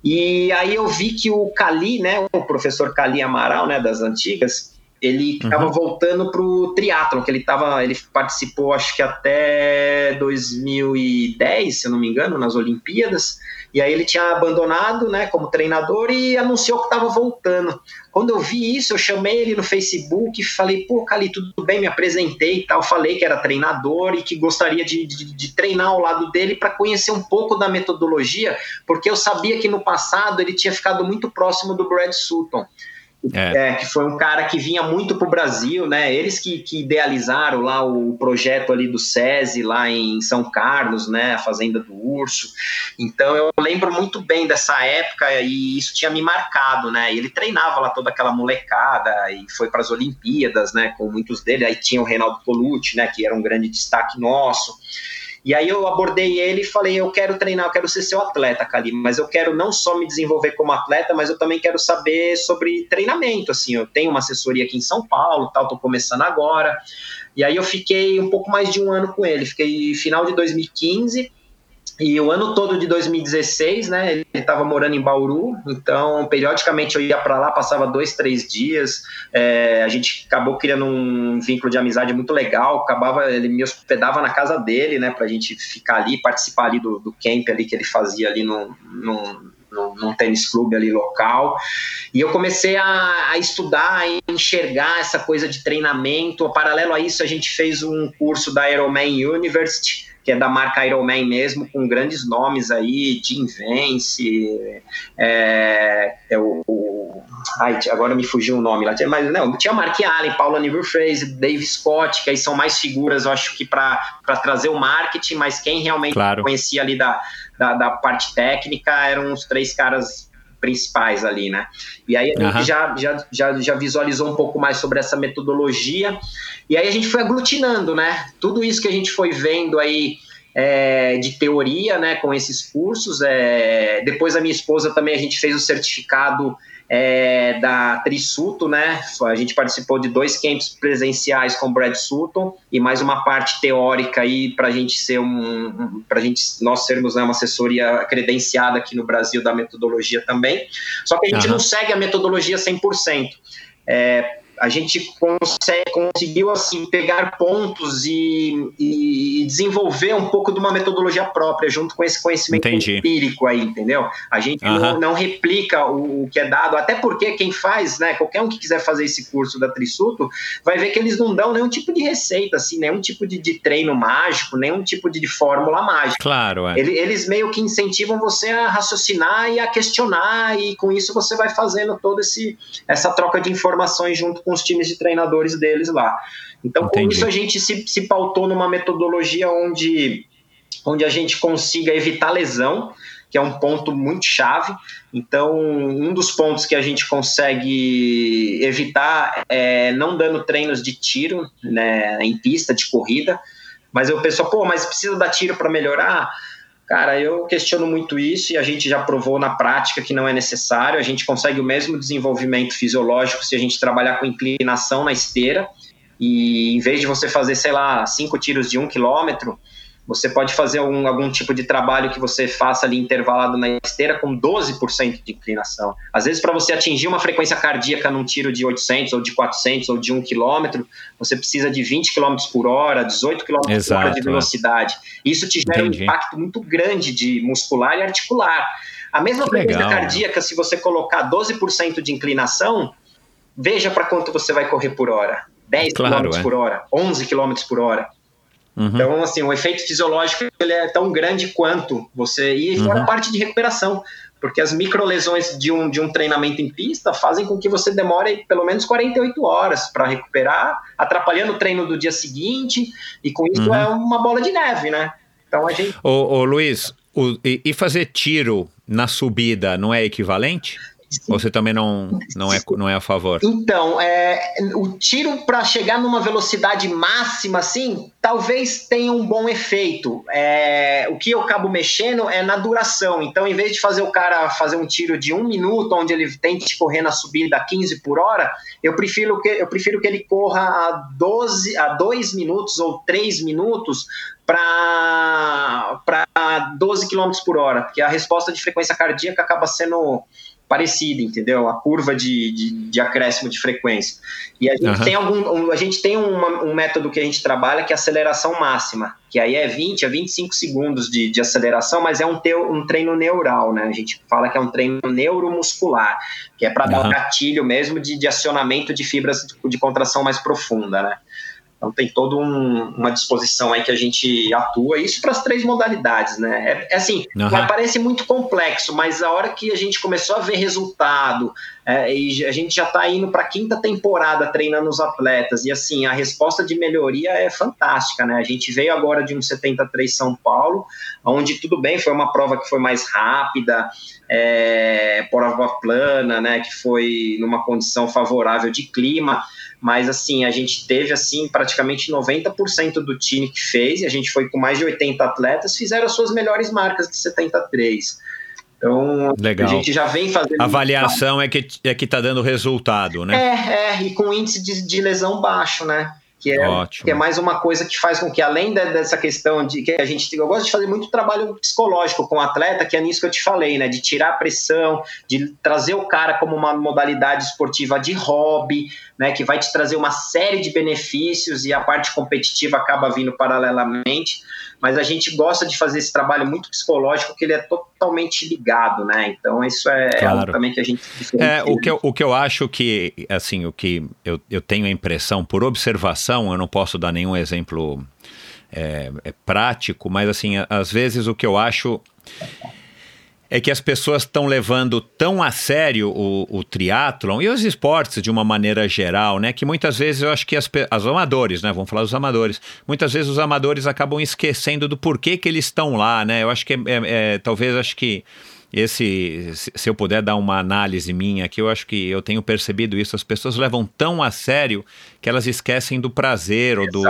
e aí eu vi que o Cali, né, o professor Cali Amaral, né, das antigas, ele estava uhum. voltando para o triatlon, que ele tava, ele participou acho que até 2010, se eu não me engano, nas Olimpíadas, e aí ele tinha abandonado, né, como treinador e anunciou que estava voltando. Quando eu vi isso, eu chamei ele no Facebook e falei, pô, Cali, tudo bem, me apresentei e tal, falei que era treinador e que gostaria de, de, de treinar ao lado dele para conhecer um pouco da metodologia, porque eu sabia que no passado ele tinha ficado muito próximo do Brad Sutton. É. é. que foi um cara que vinha muito para o Brasil, né? Eles que, que, idealizaram lá o projeto ali do SESI, lá em São Carlos, né? A Fazenda do Urso. Então eu lembro muito bem dessa época e isso tinha me marcado, né? Ele treinava lá toda aquela molecada e foi para as Olimpíadas, né? Com muitos deles. Aí tinha o Reinaldo Colucci, né? Que era um grande destaque nosso. E aí eu abordei ele e falei: eu quero treinar, eu quero ser seu atleta, Cali, mas eu quero não só me desenvolver como atleta, mas eu também quero saber sobre treinamento. Assim, eu tenho uma assessoria aqui em São Paulo, tal, tô começando agora. E aí eu fiquei um pouco mais de um ano com ele, fiquei final de 2015 e o ano todo de 2016, né, ele estava morando em Bauru, então periodicamente eu ia para lá, passava dois, três dias. É, a gente acabou criando um vínculo de amizade muito legal. Acabava, ele me hospedava na casa dele, né, para a gente ficar ali, participar ali do, do camp ali que ele fazia ali no, no, num tênis clube ali local. E eu comecei a, a estudar, a enxergar essa coisa de treinamento. Paralelo a isso, a gente fez um curso da Ironman University que é da marca Ironman mesmo, com grandes nomes aí, Jim Vance, é, é o, o, ai, agora me fugiu o nome lá, mas não, tinha Mark Allen, Paula Fraser, Dave Scott, que aí são mais figuras, eu acho que para trazer o marketing, mas quem realmente claro. conhecia ali da, da, da parte técnica eram os três caras principais ali, né? E aí a gente uhum. já, já, já, já visualizou um pouco mais sobre essa metodologia, e aí a gente foi aglutinando, né? Tudo isso que a gente foi vendo aí é, de teoria, né, com esses cursos. É, depois a minha esposa também a gente fez o certificado é, da Trisuto, né? A gente participou de dois camps presenciais com o Brad Sutton e mais uma parte teórica aí para a gente ser um, para gente nós sermos né, uma assessoria credenciada aqui no Brasil da metodologia também. Só que a gente uhum. não segue a metodologia 100%. É, a gente consegue, conseguiu assim pegar pontos e, e, desenvolver um pouco de uma metodologia própria junto com esse conhecimento Entendi. empírico aí, entendeu? A gente não, não, replica o, que é dado, até porque quem faz, né, qualquer um que quiser fazer esse curso da Trisuto, vai ver que eles não dão nenhum tipo de receita, assim, nenhum tipo de, de treino mágico, nenhum tipo de, de fórmula mágica.
Claro, é.
Eles, eles meio que incentivam você a raciocinar e a questionar e com isso você vai fazendo toda esse, essa troca de informações junto com os times de treinadores deles lá. Então, Entendi. com isso, a gente se, se pautou numa metodologia onde, onde a gente consiga evitar lesão, que é um ponto muito chave. Então, um dos pontos que a gente consegue evitar é não dando treinos de tiro né, em pista de corrida. Mas eu penso, pô, mas precisa dar tiro para melhorar? Cara, eu questiono muito isso e a gente já provou na prática que não é necessário. A gente consegue o mesmo desenvolvimento fisiológico se a gente trabalhar com inclinação na esteira. E em vez de você fazer, sei lá, cinco tiros de um quilômetro, Você pode fazer um, algum tipo de trabalho que você faça ali intervalado na esteira com 12% de inclinação. Às vezes, para você atingir uma frequência cardíaca num tiro de 800 ou de 400 ou de 1 km, você precisa de 20 km por hora, 18 km por hora de é. velocidade. Isso te gera Entendi. um impacto muito grande de muscular e articular. A mesma que frequência legal. cardíaca, se você colocar 12% de inclinação, veja para quanto você vai correr por hora. 10 claro, km é. por hora, 11 km por hora. Uhum. Então, assim, o efeito fisiológico ele é tão grande quanto você. E fora uhum. a parte de recuperação, porque as microlesões de um, de um treinamento em pista fazem com que você demore pelo menos 48 horas para recuperar, atrapalhando o treino do dia seguinte, e com isso uhum. é uma bola de neve, né?
Então a gente. Ô, ô Luiz, o, e fazer tiro na subida não é equivalente? Ou você também não, não, é, não é a favor?
Então, é, o tiro para chegar numa velocidade máxima, assim, talvez tenha um bom efeito. É, o que eu acabo mexendo é na duração. Então, em vez de fazer o cara fazer um tiro de um minuto, onde ele tente correr na subida a 15 por hora, eu prefiro que, eu prefiro que ele corra a 12, a 2 minutos ou 3 minutos para 12 km por hora, porque a resposta de frequência cardíaca acaba sendo parecida, entendeu? A curva de, de, de, acréscimo de frequência. E a gente uhum. tem, algum, um, a gente tem uma, um método que a gente trabalha que é aceleração máxima, que aí é 20 a 25 segundos de, de aceleração, mas é um, teu, um treino neural, né? A gente fala que é um treino neuromuscular, que é para uhum. dar um gatilho mesmo de, de acionamento de fibras de, de contração mais profunda, né? Então tem toda um, uma disposição aí que a gente atua, isso para as três modalidades, né? É, é assim, uhum. parece muito complexo, mas a hora que a gente começou a ver resultado, é, e a gente já está indo para a quinta temporada treinando os atletas, e assim, a resposta de melhoria é fantástica, né? A gente veio agora de um 73 São Paulo, onde tudo bem, foi uma prova que foi mais rápida, é, prova plana, né? Que foi numa condição favorável de clima, mas assim, a gente teve assim praticamente 90% do time que fez, e a gente foi com mais de 80 atletas, fizeram as suas melhores marcas de 73. Então,
Legal.
a gente já vem fazendo.
Avaliação é que é que está dando resultado, né?
É, é, e com índice de, de lesão baixo, né? que é, que é mais uma coisa que faz com que, além de, dessa questão de que a gente. Eu gosto de fazer muito trabalho psicológico com o atleta, que é nisso que eu te falei, né? De tirar a pressão, de trazer o cara como uma modalidade esportiva de hobby, né? Que vai te trazer uma série de benefícios e a parte competitiva acaba vindo paralelamente mas a gente gosta de fazer esse trabalho muito psicológico, que ele é totalmente ligado, né? Então isso é, é claro. algo também que a gente
é o que eu, o que eu acho que assim o que eu, eu tenho a impressão por observação, eu não posso dar nenhum exemplo é, é prático, mas assim às vezes o que eu acho é que as pessoas estão levando tão a sério o, o triatlon e os esportes de uma maneira geral, né? Que muitas vezes eu acho que as, as amadores, né? Vamos falar dos amadores. Muitas vezes os amadores acabam esquecendo do porquê que eles estão lá, né? Eu acho que é, é, é talvez acho que esse, se eu puder dar uma análise minha aqui, eu acho que eu tenho percebido isso. As pessoas levam tão a sério que elas esquecem do prazer ou do,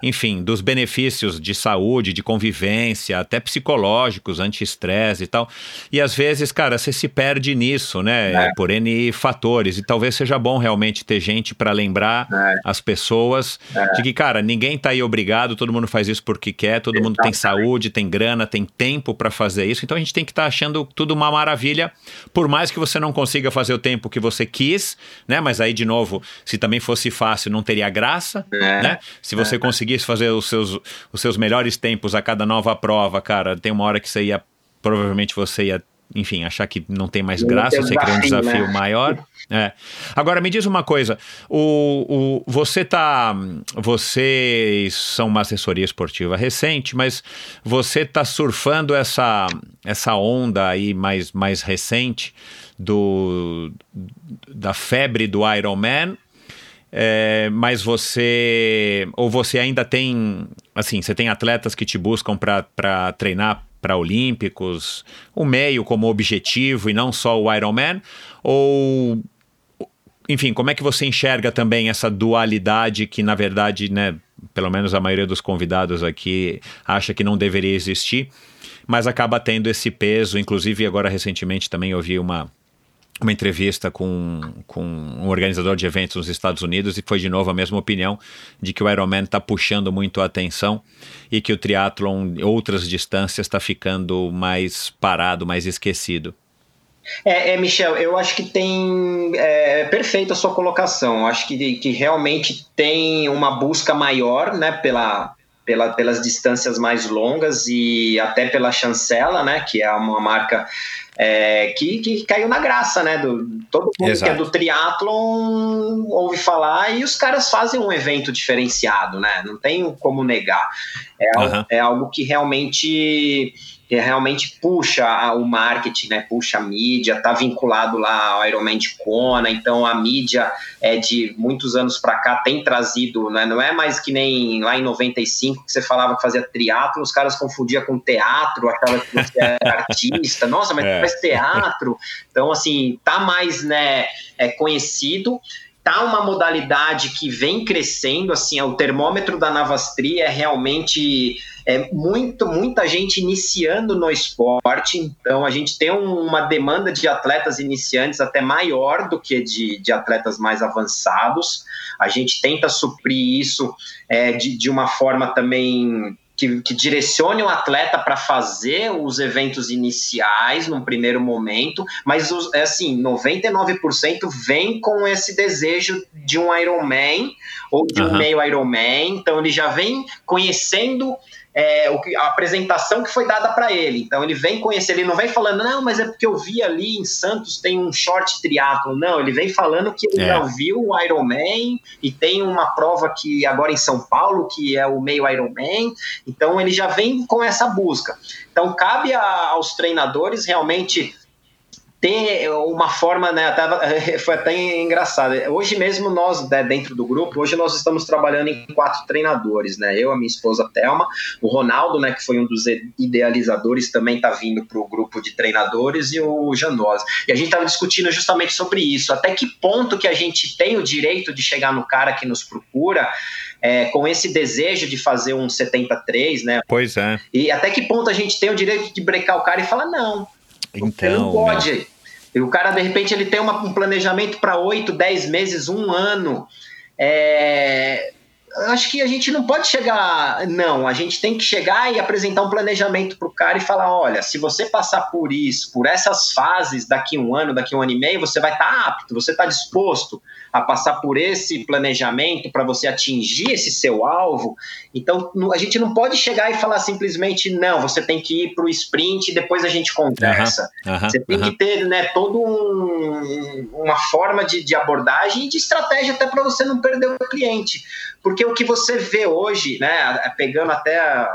enfim, dos benefícios de saúde, de convivência, até psicológicos, anti-estresse e tal. E às vezes, cara, você se perde nisso, né? É. Por N fatores. E talvez seja bom realmente ter gente para lembrar é. as pessoas é. de que, cara, ninguém tá aí obrigado, todo mundo faz isso porque quer, todo Exatamente. mundo tem saúde, tem grana, tem tempo para fazer isso. Então a gente tem que estar tá achando tudo uma maravilha, por mais que você não consiga fazer o tempo que você quis, né? Mas aí, de novo, se também fosse fácil, não teria graça, é, né? Se você é. conseguisse fazer os seus, os seus melhores tempos a cada nova prova, cara, tem uma hora que você ia, provavelmente você ia enfim, achar que não tem mais graça, você cria um desafio né? maior. É. Agora me diz uma coisa, o, o, você tá, vocês são uma assessoria esportiva recente, mas você tá surfando essa, essa onda aí mais, mais recente do, da febre do Ironman é, mas você. Ou você ainda tem. Assim, você tem atletas que te buscam para treinar para Olímpicos, o meio como objetivo e não só o Ironman? Ou. Enfim, como é que você enxerga também essa dualidade que, na verdade, né, pelo menos a maioria dos convidados aqui acha que não deveria existir, mas acaba tendo esse peso. Inclusive, agora recentemente também ouvi uma, uma entrevista com, com um organizador de eventos nos Estados Unidos e foi de novo a mesma opinião de que o Ironman está puxando muito a atenção e que o triatlon, outras distâncias, está ficando mais parado, mais esquecido.
É, é, Michel, eu acho que tem. É, perfeita a sua colocação. Eu acho que, que realmente tem uma busca maior né, pela, pela, pelas distâncias mais longas e até pela chancela, né, que é uma marca é, que, que caiu na graça, né? Do, todo mundo Exato. que é do triatlon ouve falar e os caras fazem um evento diferenciado, né? Não tem como negar. É, uhum. é algo que realmente que realmente puxa o marketing, né, puxa a mídia, está vinculado lá ao Ironman de Kona, então a mídia é de muitos anos para cá tem trazido, né, não é mais que nem lá em 95 que você falava que fazia triatlo, os caras confundiam com teatro, achava que você era artista, nossa, mas é. faz teatro, então assim, tá mais, né, é conhecido, tá uma modalidade que vem crescendo, assim, o termômetro da Navastri é realmente é muito, muita gente iniciando no esporte, então a gente tem uma demanda de atletas iniciantes até maior do que de, de atletas mais avançados. A gente tenta suprir isso é, de, de uma forma também que, que, direcione o atleta para fazer os eventos iniciais num primeiro momento, mas é assim, 99% vem com esse desejo de um Ironman ou de uhum. um meio Ironman, então ele já vem conhecendo é, o que, a apresentação que foi dada para ele. Então ele vem conhecer, ele não vem falando, não, mas é porque eu vi ali em Santos tem um short triatlo. Não, ele vem falando que ele é. já viu o Ironman e tem uma prova que agora em São Paulo, que é o meio Ironman. Então ele já vem com essa busca. Então cabe a, aos treinadores realmente ter uma forma, né, até, foi até engraçado. Hoje mesmo nós, né, dentro do grupo, hoje nós estamos trabalhando em quatro treinadores, né, eu, a minha esposa Thelma, o Ronaldo, né, que foi um dos idealizadores, também está vindo para o grupo de treinadores, e o Janosa. E a gente estava discutindo justamente sobre isso, até que ponto que a gente tem o direito de chegar no cara que nos procura, é, com esse desejo de fazer um 73, né?
Pois é.
E até que ponto a gente tem o direito de brecar o cara e falar, não, então, não pode. Né? E o cara, de repente, ele tem uma, um planejamento para 8, 10 meses, um ano. É, acho que a gente não pode chegar. Não, a gente tem que chegar e apresentar um planejamento para o cara e falar: olha, se você passar por isso, por essas fases daqui um ano, daqui um ano e meio, você vai estar tá apto, você está disposto a passar por esse planejamento para você atingir esse seu alvo. Então, a gente não pode chegar e falar simplesmente: não, você tem que ir para o sprint e depois a gente conversa. Uhum, uhum, você tem uhum. que ter né, toda um, uma forma de, de abordagem e de estratégia até para você não perder o cliente. Porque o que você vê hoje, né, pegando até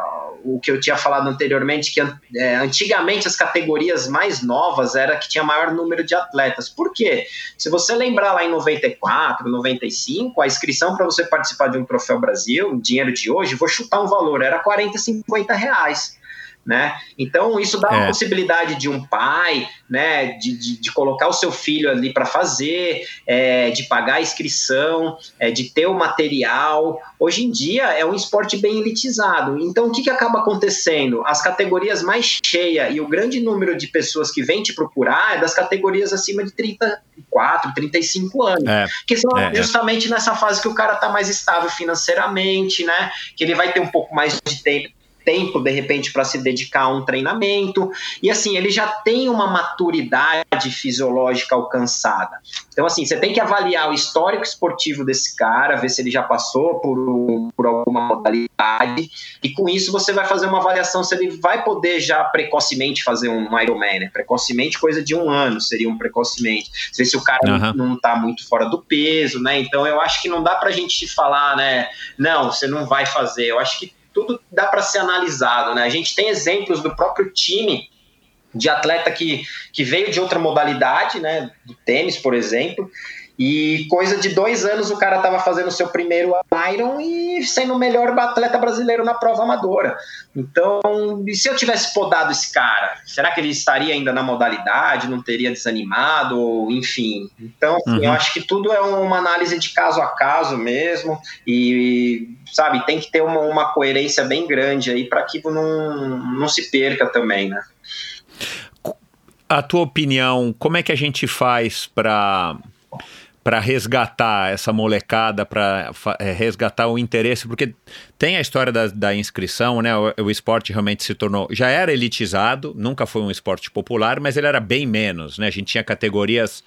o que eu tinha falado anteriormente, que é, antigamente as categorias mais novas era que tinha maior número de atletas. Por quê? Se você lembrar lá em 94, 95, a inscrição para você participar de um Troféu Brasil, dinheiro de hoje, vou chutar um valor, era 40, 50 reais né? Então isso dá é. a possibilidade de um pai, né, de, de, de colocar o seu filho ali para fazer, é, de pagar a inscrição, é, de ter o material. Hoje em dia é um esporte bem elitizado. Então o que, que acaba acontecendo? As categorias mais cheias e o grande número de pessoas que vêm te procurar é das categorias acima de 34, 35 anos, é. que são é, é. justamente nessa fase que o cara está mais estável financeiramente, né? Que ele vai ter um pouco mais de tempo tempo, de repente, para se dedicar a um treinamento. E assim, ele já tem uma maturidade fisiológica alcançada. Então, assim, você tem que avaliar o histórico esportivo desse cara, ver se ele já passou por, por alguma modalidade. E com isso você vai fazer uma avaliação se ele vai poder já precocemente fazer um Ironman, né? Precocemente, coisa de um ano seria um precocemente. Ver se o cara uhum. não está muito fora do peso, né? Então eu acho que não dá pra gente falar, né? Não, você não vai fazer. Eu acho que tudo dá para ser analisado, né? A gente tem exemplos do próprio time de atleta que, que veio de outra modalidade, né? Do tênis, por exemplo, e coisa de dois anos o cara estava fazendo o seu primeiro Iron e sendo o melhor atleta brasileiro na prova amadora. Então, e se eu tivesse podado esse cara, será que ele estaria ainda na modalidade? Não teria desanimado? Enfim. Então, assim, uhum. eu acho que tudo é uma análise de caso a caso mesmo. E, sabe, tem que ter uma, uma coerência bem grande aí para que não, não se perca também, né?
a tua opinião, como é que a gente faz para para resgatar essa molecada, para é, resgatar o interesse, porque tem a história da, da inscrição, né? O, o, esporte realmente se tornou, já era elitizado, nunca foi um esporte popular, mas ele era bem menos, né? A gente tinha categorias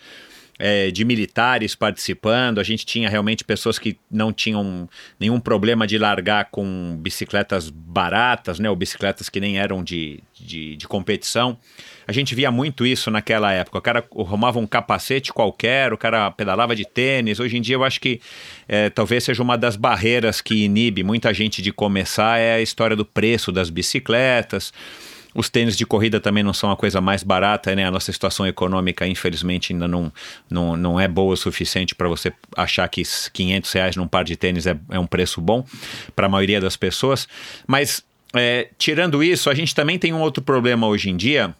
é, de militares participando, a gente tinha realmente pessoas que não tinham nenhum problema de largar com bicicletas baratas, né, ou bicicletas que nem eram de, de, de competição. A gente via muito isso naquela época. O cara arrumava um capacete qualquer, o cara pedalava de tênis. Hoje em dia eu acho que é, talvez seja uma das barreiras que inibe muita gente de começar é a história do preço das bicicletas. Os tênis de corrida também não são a coisa mais barata, né? A nossa situação econômica, infelizmente, ainda não, não, não é boa o suficiente para você achar que 500 reais num par de tênis é, é um preço bom para a maioria das pessoas. Mas, é, tirando isso, a gente também tem um outro problema hoje em dia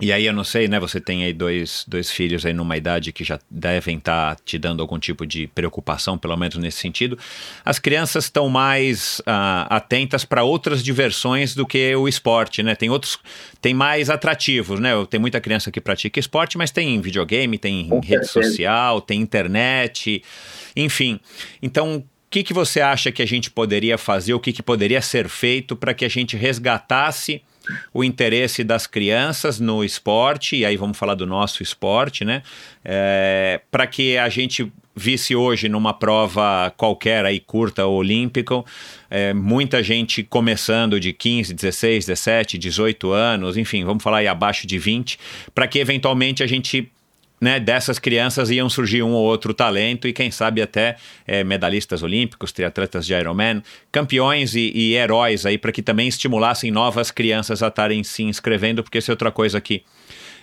e aí eu não sei, né? Você tem aí dois, dois filhos aí numa idade que já devem estar tá te dando algum tipo de preocupação, pelo menos nesse sentido. As crianças estão mais uh, atentas para outras diversões do que o esporte, né? Tem outros, tem mais atrativos, né? Tem muita criança que pratica esporte, mas tem videogame, tem Com rede certeza. social, tem internet, enfim. Então, o que, que você acha que a gente poderia fazer, o que, que poderia ser feito para que a gente resgatasse o interesse das crianças no esporte, e aí vamos falar do nosso esporte, né? É, para que a gente visse hoje numa prova qualquer aí curta ou olímpica, é, muita gente começando de 15, 16, 17, 18 anos, enfim, vamos falar aí abaixo de 20, para que eventualmente a gente né, dessas crianças iam surgir um ou outro talento e quem sabe até é, medalhistas olímpicos, triatletas de Ironman, campeões e, e heróis aí para que também estimulassem novas crianças a estarem se inscrevendo, porque isso é outra coisa que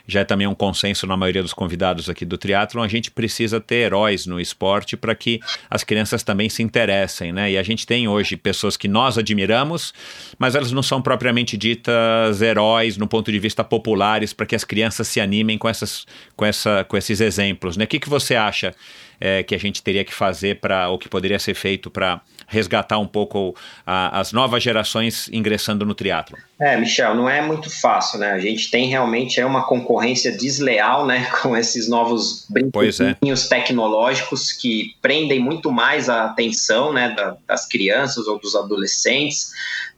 já é também um consenso na maioria dos convidados aqui do triatlon, a gente precisa ter heróis no esporte para que as crianças também se interessem, né? E a gente tem hoje pessoas que nós admiramos, mas elas não são propriamente ditas heróis no ponto de vista populares para que as crianças se animem com, essas, com, essa, com esses exemplos, né? O que, que você acha é, que a gente teria que fazer para, ou que poderia ser feito para resgatar um pouco a, as novas gerações ingressando no triatlo?
É, Michel, não é muito fácil, né? A gente tem realmente é uma concorrência desleal, né, com esses novos é. brinquedinhos é. tecnológicos que prendem muito mais a atenção, né, das crianças ou dos adolescentes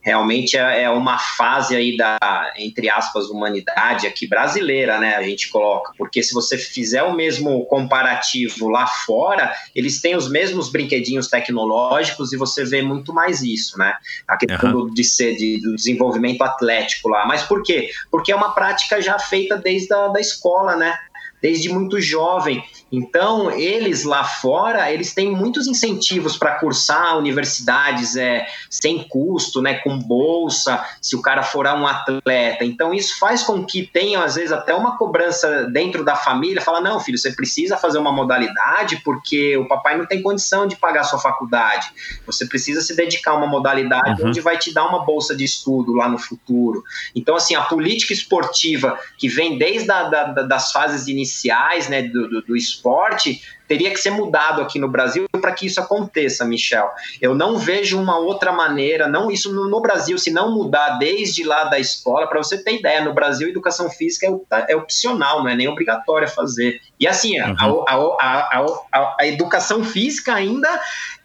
realmente é, é uma fase aí da, entre aspas, humanidade aqui brasileira, né? A gente coloca, porque se você fizer o mesmo comparativo lá fora, eles têm os mesmos brinquedinhos tecnológicos e você vê muito mais isso, né? A questão uhum. de ser de, do desenvolvimento atlético lá. Mas por quê? Porque é uma prática já feita desde a da escola, né? Desde muito jovem. Então, eles lá fora, eles têm muitos incentivos para cursar universidades é, sem custo, né, com bolsa, se o cara for um atleta. Então, isso faz com que tenha, às vezes, até uma cobrança dentro da família, fala, não, filho, você precisa fazer uma modalidade porque o papai não tem condição de pagar a sua faculdade. Você precisa se dedicar a uma modalidade uhum. onde vai te dar uma bolsa de estudo lá no futuro. Então, assim, a política esportiva que vem desde a, da, das fases iniciais, né, do, do, do esporte teria que ser mudado aqui no Brasil para que isso aconteça, Michel. Eu não vejo uma outra maneira, não isso no, no Brasil, se não mudar desde lá da escola, para você ter ideia, no Brasil educação física é, é opcional, não é nem obrigatória fazer. E assim, uhum. a, a, a, a, educação física ainda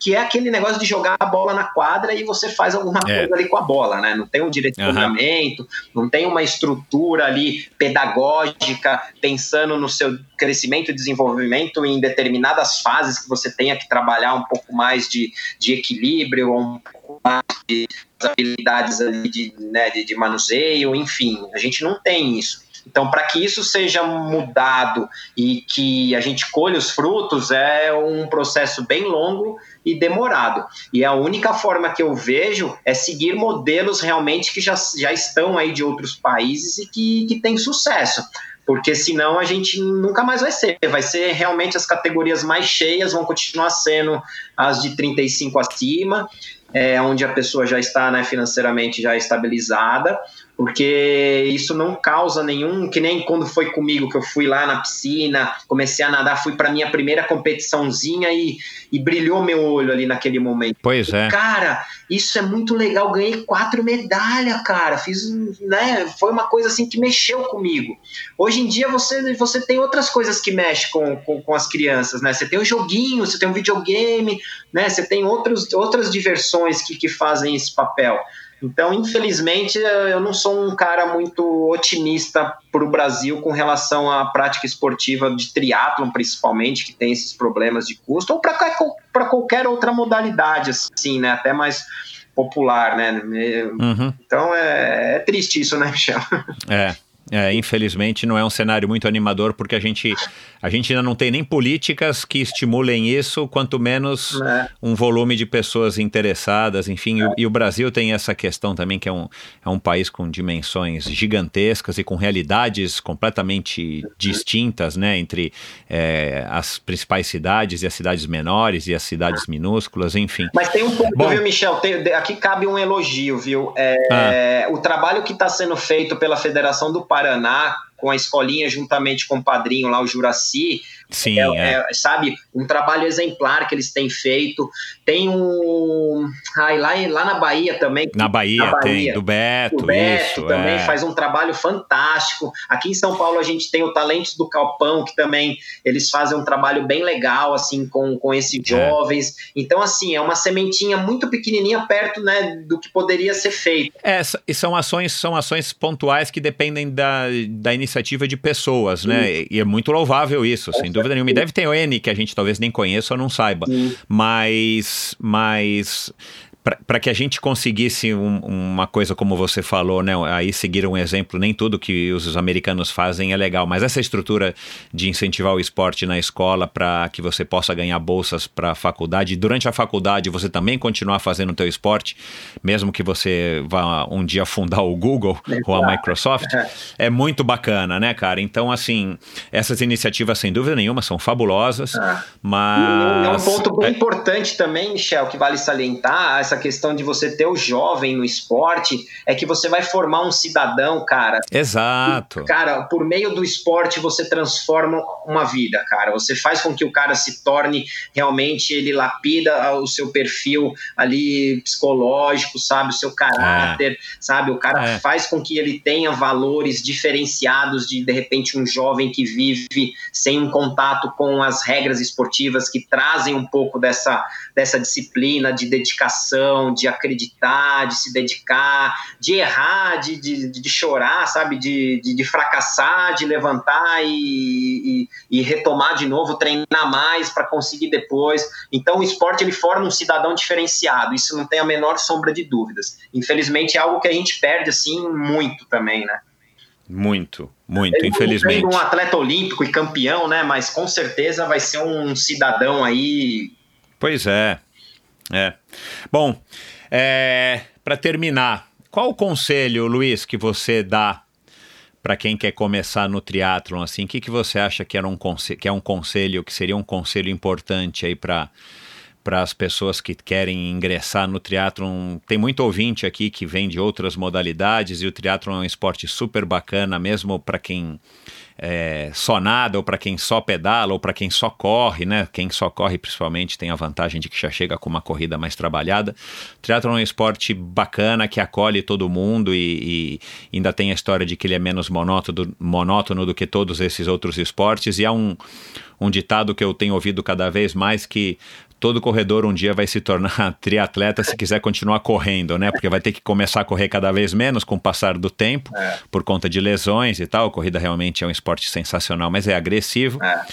que é aquele negócio de jogar a bola na quadra e você faz alguma é. coisa ali com a bola, né? Não tem um direcionamento, uhum. não tem uma estrutura ali pedagógica pensando no seu crescimento e desenvolvimento em determinadas fases que você tenha que trabalhar um pouco mais de, de equilíbrio, um pouco mais de habilidades ali de, né, de, de manuseio, enfim, a gente não tem isso. Então, para que isso seja mudado e que a gente colhe os frutos, é um processo bem longo e demorado. E a única forma que eu vejo é seguir modelos realmente que já, já estão aí de outros países e que, que têm sucesso porque senão a gente nunca mais vai ser. Vai ser realmente as categorias mais cheias, vão continuar sendo as de 35 acima, é, onde a pessoa já está né, financeiramente já estabilizada, porque isso não causa nenhum, que nem quando foi comigo que eu fui lá na piscina, comecei a nadar, fui para minha primeira competiçãozinha e, e brilhou meu olho ali naquele momento.
Pois é.
Cara, isso é muito legal, ganhei quatro medalhas, cara, fiz, né, foi uma coisa assim que mexeu comigo. Hoje em dia você, você tem outras coisas que mexem com, com, com as crianças, né, você tem um joguinho, você tem um videogame, né, você tem outros, outras diversões que, que fazem esse papel. Então, infelizmente, eu não sou um cara muito otimista para o Brasil com relação à prática esportiva de triatlon, principalmente, que tem esses problemas de custo, ou para qualquer outra modalidade, assim, né? Até mais popular, né? Uhum. Então é, é, triste isso, né, Michel?
É. É, infelizmente não é um cenário muito animador porque a gente, a gente ainda não tem nem políticas que estimulem isso, quanto menos é. um volume de pessoas interessadas, enfim. É. E, e, o Brasil tem essa questão também que é um, é um país com dimensões gigantescas e com realidades completamente distintas, né, entre é, as principais cidades e as cidades menores e as cidades minúsculas, enfim.
Mas tem um ponto, Bom, viu, Michel? Tem, aqui cabe um elogio, viu? É, ah. O trabalho que está sendo feito pela Federação do País Paraná, com a escolinha juntamente com o padrinho lá, o Juraci,
Sim, é,
é. É, sabe, um trabalho exemplar que eles têm feito. Tem um. Ai, lá, lá na Bahia também.
Na Bahia, na Bahia tem, do Beto.
O Beto
isso,
também
é.
faz um trabalho fantástico. Aqui em São Paulo a gente tem o Talentos do Calpão, que também eles fazem um trabalho bem legal, assim, com, com esses é. jovens. Então, assim, é uma sementinha muito pequenininha perto, né, do que poderia ser feito.
É, e são ações, são ações pontuais que dependem da, da iniciativa de pessoas, né? E, é muito louvável isso, sem dúvida nenhuma. E deve ter o N que a gente talvez nem conheça ou não saiba. Sim. Mas, mas para que a gente conseguisse um, uma coisa como você falou, né? Aí seguir um exemplo, nem tudo que os americanos fazem é legal, mas essa estrutura de incentivar o esporte na escola para que você possa ganhar bolsas para a faculdade, durante a faculdade você também continuar fazendo o teu esporte, mesmo que você vá um dia fundar o Google ou a Microsoft, é. é muito bacana, né, cara? Então, assim, essas iniciativas, sem dúvida nenhuma, são fabulosas, ah. mas...
E um ponto bem é... importante também, Michel, que vale salientar, essa questão de você ter o jovem no esporte é que você vai formar um cidadão, cara.
Exato.
E, cara, por meio do esporte você transforma uma vida, cara. Você faz com que o cara se torne realmente, ele lapida o seu perfil ali psicológico, sabe? O seu caráter, é. sabe? O cara é. faz com que ele tenha valores diferenciados de, de repente, um jovem que vive sem um contato com as regras esportivas que trazem um pouco dessa, dessa disciplina, de dedicação de acreditar, de se dedicar, de errar, de, de, de chorar, sabe? De, de, de, fracassar, de levantar e, e, e retomar de novo, treinar mais para conseguir depois. Então, o esporte ele forma um cidadão diferenciado, isso não tem a menor sombra de dúvidas. Infelizmente, é algo que a gente perde assim muito também, né?
Muito, muito, ele infelizmente.
um atleta olímpico e campeão, né? Mas com certeza vai ser um cidadão aí.
Pois é, é. Bom, é, para terminar, qual o conselho, Luiz, que você dá para quem quer começar no triatlon? Assim, o que, que você acha que, era um que é um conselho, que seria um conselho importante aí para para as pessoas que querem ingressar no triatlon. Tem muito ouvinte aqui que vem de outras modalidades e o triatlon é um esporte super bacana, mesmo para quem é, só nada, ou para quem só pedala, ou para quem só corre, né? Quem só corre principalmente tem a vantagem de que já chega com uma corrida mais trabalhada. O triatlon é um esporte bacana que acolhe todo mundo e, e ainda tem a história de que ele é menos monótono, monótono do que todos esses outros esportes e há um, um ditado que eu tenho ouvido cada vez mais que todo corredor um dia vai se tornar triatleta se quiser continuar correndo, né? Porque vai ter que começar a correr cada vez menos com o passar do tempo, é. por conta de lesões e tal. A corrida realmente é um esporte sensacional, mas é agressivo. É.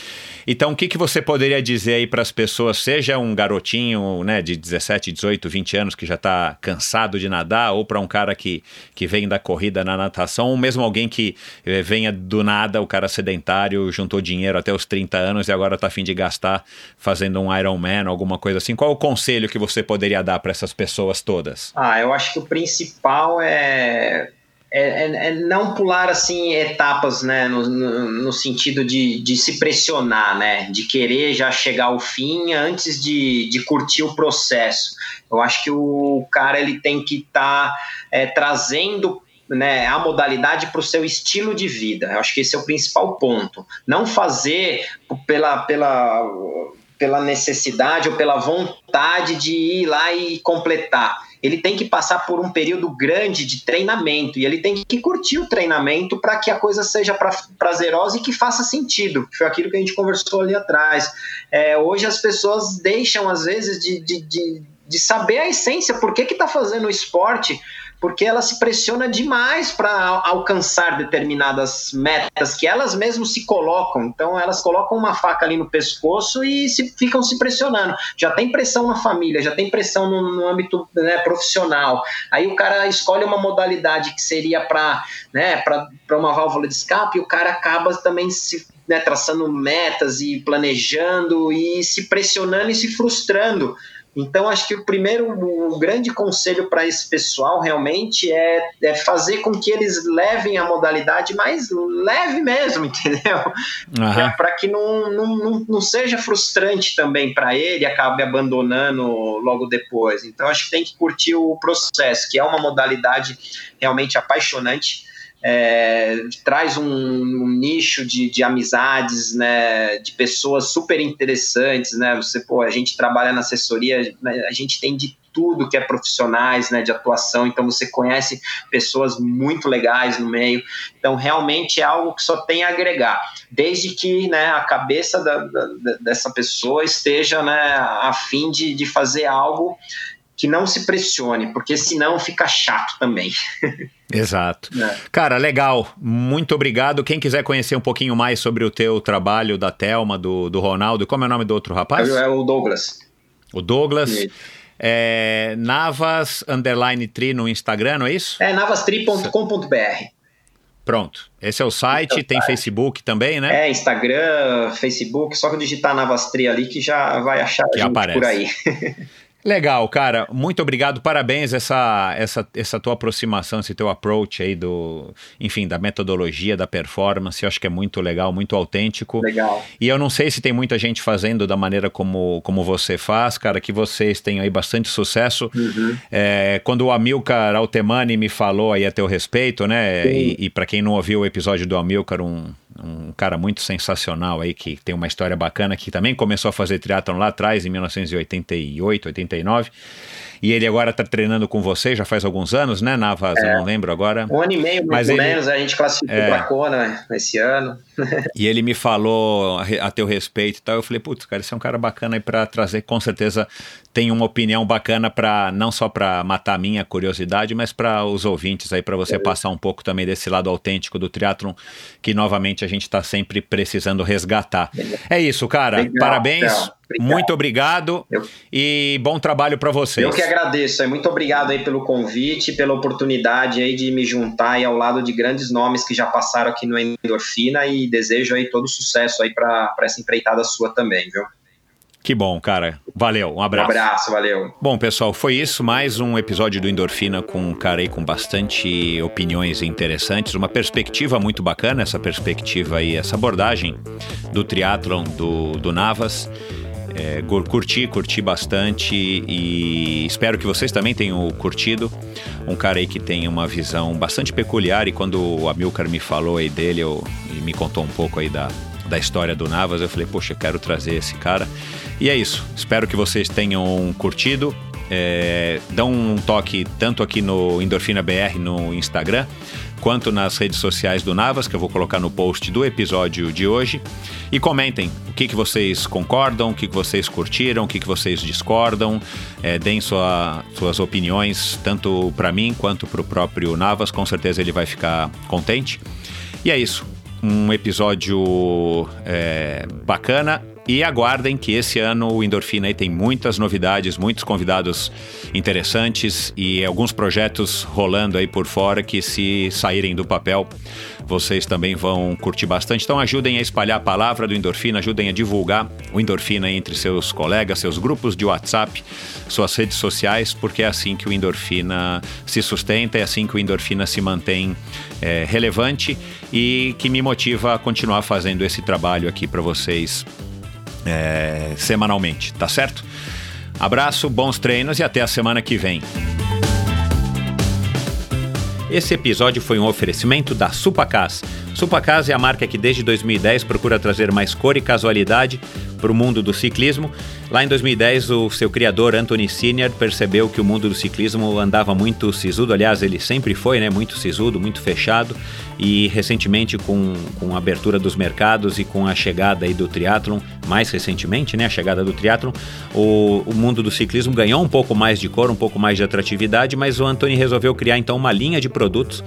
Então, o que, que você poderia dizer aí para as pessoas, seja um garotinho né, de 17, 18, 20 anos que já está cansado de nadar, ou para um cara que, que vem da corrida na natação, ou mesmo alguém que eh, venha do nada, o cara sedentário, juntou dinheiro até os 30 anos e agora está afim de gastar fazendo um Ironman, alguma coisa assim. Qual o conselho que você poderia dar para essas pessoas todas?
Ah, eu acho que o principal é é, é, é, não pular assim etapas, né, no, no, no, sentido de, de se pressionar, né, de querer já chegar ao fim antes de, de curtir o processo. Eu acho que o cara ele tem que estar tá, é, trazendo né, a modalidade para o seu estilo de vida. Eu acho que esse é o principal ponto. Não fazer pela, pela, pela necessidade ou pela vontade de ir lá e completar ele tem que passar por um período grande de treinamento e ele tem que curtir o treinamento para que a coisa seja pra, prazerosa e que faça sentido. Foi aquilo que a gente conversou ali atrás. É, hoje as pessoas deixam, às vezes, de, de, de, de saber a essência, por que está fazendo o esporte porque ela se pressiona demais para alcançar determinadas metas que elas mesmas se colocam. Então elas colocam uma faca ali no pescoço e se, ficam se pressionando. Já tem pressão na família, já tem pressão no, no âmbito né, profissional. Aí o cara escolhe uma modalidade que seria para né, uma válvula de escape e o cara acaba também se né, traçando metas e planejando e se pressionando e se frustrando então, acho que o primeiro, o grande conselho para esse pessoal realmente é, é, fazer com que eles levem a modalidade mais leve mesmo, entendeu? Uhum. Para que não, não, não, não, seja frustrante também para ele e acabe abandonando logo depois. Então, acho que tem que curtir o processo, que é uma modalidade realmente apaixonante é, traz um, um nicho de, de, amizades, né, de pessoas super interessantes, né, você, pô, a gente trabalha na assessoria, né, a gente tem de tudo que é profissionais, né, de atuação, então você conhece pessoas muito legais no meio, então realmente é algo que só tem a agregar, desde que, né, a cabeça da, da, dessa pessoa esteja, né, a fim de, de fazer algo que não se pressione, porque senão fica chato também.
Exato. É. Cara, legal. Muito obrigado. Quem quiser conhecer um pouquinho mais sobre o teu trabalho da Telma, do, do Ronaldo, como é o nome do outro rapaz?
É o Douglas.
O Douglas. É, Navas Underline Tri no Instagram, não é isso?
É navastri.com.br.
Pronto. Esse é o site, então, tem tá. Facebook também, né?
É, Instagram, Facebook, só que digitar Navastri ali que já vai achar que a gente aparece. por aí.
Legal, cara. Muito obrigado. Parabéns essa, essa, essa tua aproximação, esse teu approach aí do, enfim, da metodologia, da performance. Eu acho que é muito legal, muito autêntico.
Legal.
E eu não sei se tem muita gente fazendo da maneira como, como você faz, cara. Que vocês tenham aí bastante sucesso. Uhum. É, quando o Amilcar Altemani me falou aí a teu respeito, né? Sim. E, e para quem não ouviu o episódio do Amilcar, um um cara muito sensacional aí, que tem uma história bacana, que também começou a fazer triatlon lá atrás, em 1988, 89. E ele agora está treinando com você, já faz alguns anos, né, Navas? É, eu não lembro agora.
Um ano e meio, mais ou menos, a gente classificou é, para Kona esse ano.
e ele me falou a, a teu respeito e tal. Eu falei, putz, cara, esse é um cara bacana aí para trazer, com certeza tem uma opinião bacana para não só para matar a minha curiosidade, mas para os ouvintes aí, para você é. passar um pouco também desse lado autêntico do triatlon, que novamente a gente está sempre precisando resgatar. É isso, cara. Legal, Parabéns. Obrigado. Muito obrigado eu, e bom trabalho para vocês.
Eu que agradeço. Muito obrigado aí pelo convite, pela oportunidade aí de me juntar aí ao lado de grandes nomes que já passaram aqui no Endorfina e desejo aí todo sucesso aí para essa empreitada sua também, viu?
Que bom, cara. Valeu, um abraço.
Um abraço, valeu.
Bom, pessoal, foi isso. Mais um episódio do Endorfina com um cara aí com bastante opiniões interessantes, uma perspectiva muito bacana, essa perspectiva aí, essa abordagem do triatlon do, do Navas. É, curti, curti bastante e espero que vocês também tenham curtido. Um cara aí que tem uma visão bastante peculiar e quando o Amilcar me falou aí dele eu, e me contou um pouco aí da, da história do Navas, eu falei, poxa, eu quero trazer esse cara. E é isso. Espero que vocês tenham curtido. É, dão um toque tanto aqui no Endorfina BR no Instagram quanto nas redes sociais do Navas, que eu vou colocar no post do episódio de hoje. E comentem o que, que vocês concordam, o que, que vocês curtiram, o que, que vocês discordam. É, deem sua, suas opiniões, tanto para mim quanto para o próprio Navas. Com certeza ele vai ficar contente. E é isso. Um episódio é, bacana E aguardem que esse ano o Endorfina tem muitas novidades, muitos convidados interessantes e alguns projetos rolando aí por fora que se saírem do papel, vocês também vão curtir bastante. Então ajudem a espalhar a palavra do Endorfina, ajudem a divulgar o Endorfina entre seus colegas, seus grupos de WhatsApp, suas redes sociais, porque é assim que o Endorfina se sustenta, é assim que o Endorfina se mantém é, relevante e que me motiva a continuar fazendo esse trabalho aqui para vocês é, semanalmente, tá certo? Abraço, bons treinos e até a semana que vem. Esse episódio foi um oferecimento da Supacas. Supacas é a marca que desde 2010 procura trazer mais cor e casualidade para o mundo do ciclismo. Lá em 2010, o seu criador, Anthony Senior, percebeu que o mundo do ciclismo andava muito sisudo. Aliás, ele sempre foi né, muito sisudo, muito fechado. E recentemente, com, com a abertura dos mercados e com a chegada aí do triatlon, mais recentemente, né, a chegada do triatlon, o, o mundo do ciclismo ganhou um pouco mais de cor, um pouco mais de atratividade, mas o Anthony resolveu criar então uma linha de produtos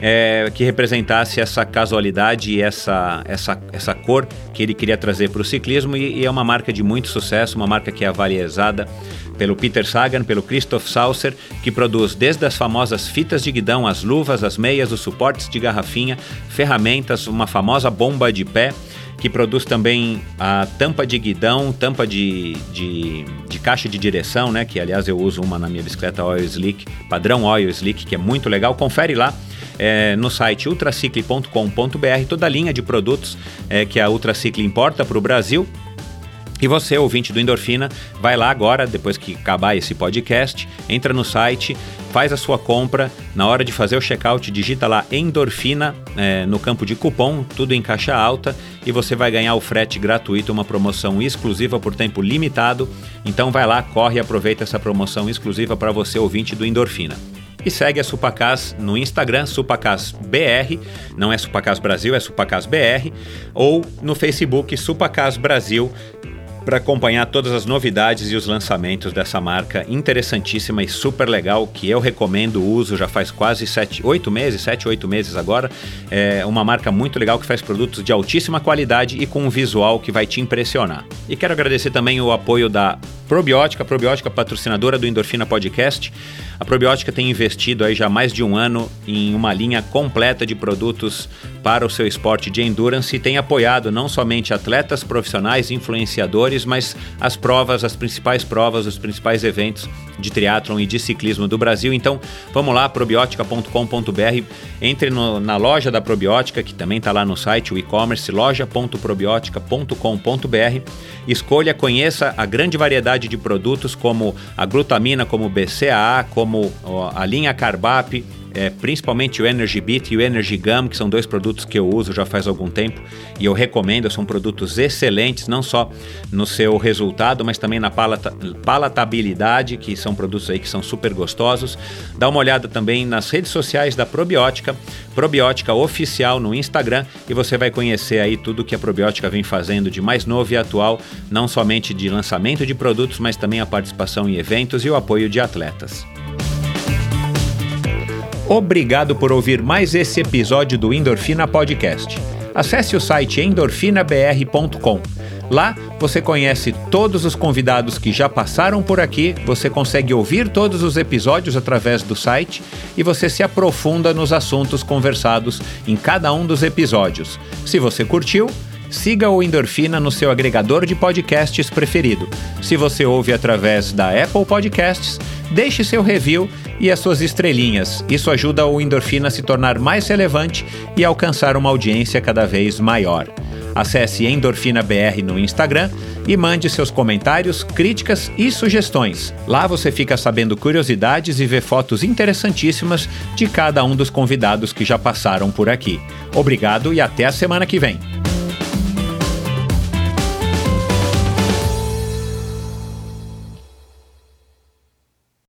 é, que representasse essa casualidade e essa, essa, essa cor que ele queria trazer para o ciclismo. E, e, é uma marca de muito sucesso, uma marca que é avaliada pelo Peter Sagan, pelo Christoph Saucer, que produz desde as famosas fitas de guidão, as luvas, as meias, os suportes de garrafinha, ferramentas, uma famosa bomba de pé, que produz também a tampa de guidão, tampa de, de, de, caixa de direção, né? Que aliás eu uso uma na minha bicicleta Oil Slick, padrão Oil Slick, que é muito legal. Confere lá é, no site ultracicle.com.br toda a linha de produtos é, que a Ultracicle importa para o Brasil. E você, ouvinte do Endorfina, vai lá agora, depois que acabar esse podcast, entra no site, faz a sua compra. Na hora de fazer o checkout, digita lá Endorfina é, no campo de cupom, tudo em caixa alta, e você vai ganhar o frete gratuito, uma promoção exclusiva por tempo limitado. Então vai lá, corre e aproveita essa promoção exclusiva para você, ouvinte do Endorfina e segue a Supacas no Instagram, SupacasBR, não é Supacas Brasil, é SupacasBR, ou no Facebook Supacas Brasil para acompanhar todas as novidades e os lançamentos dessa marca interessantíssima e super legal que eu recomendo o uso já faz quase sete, oito meses, sete, oito meses agora. É uma marca muito legal que faz produtos de altíssima qualidade e com um visual que vai te impressionar. E quero agradecer também o apoio da Probiótica, Probiótica patrocinadora do Endorfina Podcast. A Probiótica tem investido aí já mais de um ano em uma linha completa de produtos para o seu esporte de endurance e tem apoiado não somente atletas profissionais, influenciadores, mas as provas, as principais provas, os principais eventos de triatlon e de ciclismo do Brasil. Então, vamos lá, probiótica.com.br, entre no, na loja da Probiótica, que também está lá no site, o e-commerce, loja.probiotica.com.br. Escolha, conheça a grande variedade de produtos como a glutamina, como o BCAA, como a linha Carbap, é, principalmente o Energy Beat e o Energy Gum, que são dois produtos que eu uso já faz algum tempo e eu recomendo, são produtos excelentes, não só no seu resultado, mas também na palata palatabilidade, que são produtos aí que são super gostosos. Dá uma olhada também nas redes sociais da Probiótica, Probiótica Oficial no Instagram, e você vai conhecer aí tudo que a Probiótica vem fazendo de mais novo e atual, não somente de lançamento de produtos, mas também a participação em eventos e o apoio de atletas. Obrigado por ouvir mais esse episódio do Endorfina Podcast. Acesse o site endorfinabr.com. Lá você conhece todos os convidados que já passaram por aqui, você consegue ouvir todos os episódios através do site e você se aprofunda nos assuntos conversados em cada um dos episódios. Se você curtiu, siga o Endorfina no seu agregador de podcasts preferido. Se você ouve através da Apple Podcasts, deixe seu review e as suas estrelinhas. Isso ajuda o Endorfina a se tornar mais relevante e alcançar uma audiência cada vez maior. Acesse Endorfina BR no Instagram e mande seus comentários, críticas e sugestões. Lá você fica sabendo curiosidades e vê fotos interessantíssimas de cada um dos convidados que já passaram por aqui. Obrigado e até a semana que vem.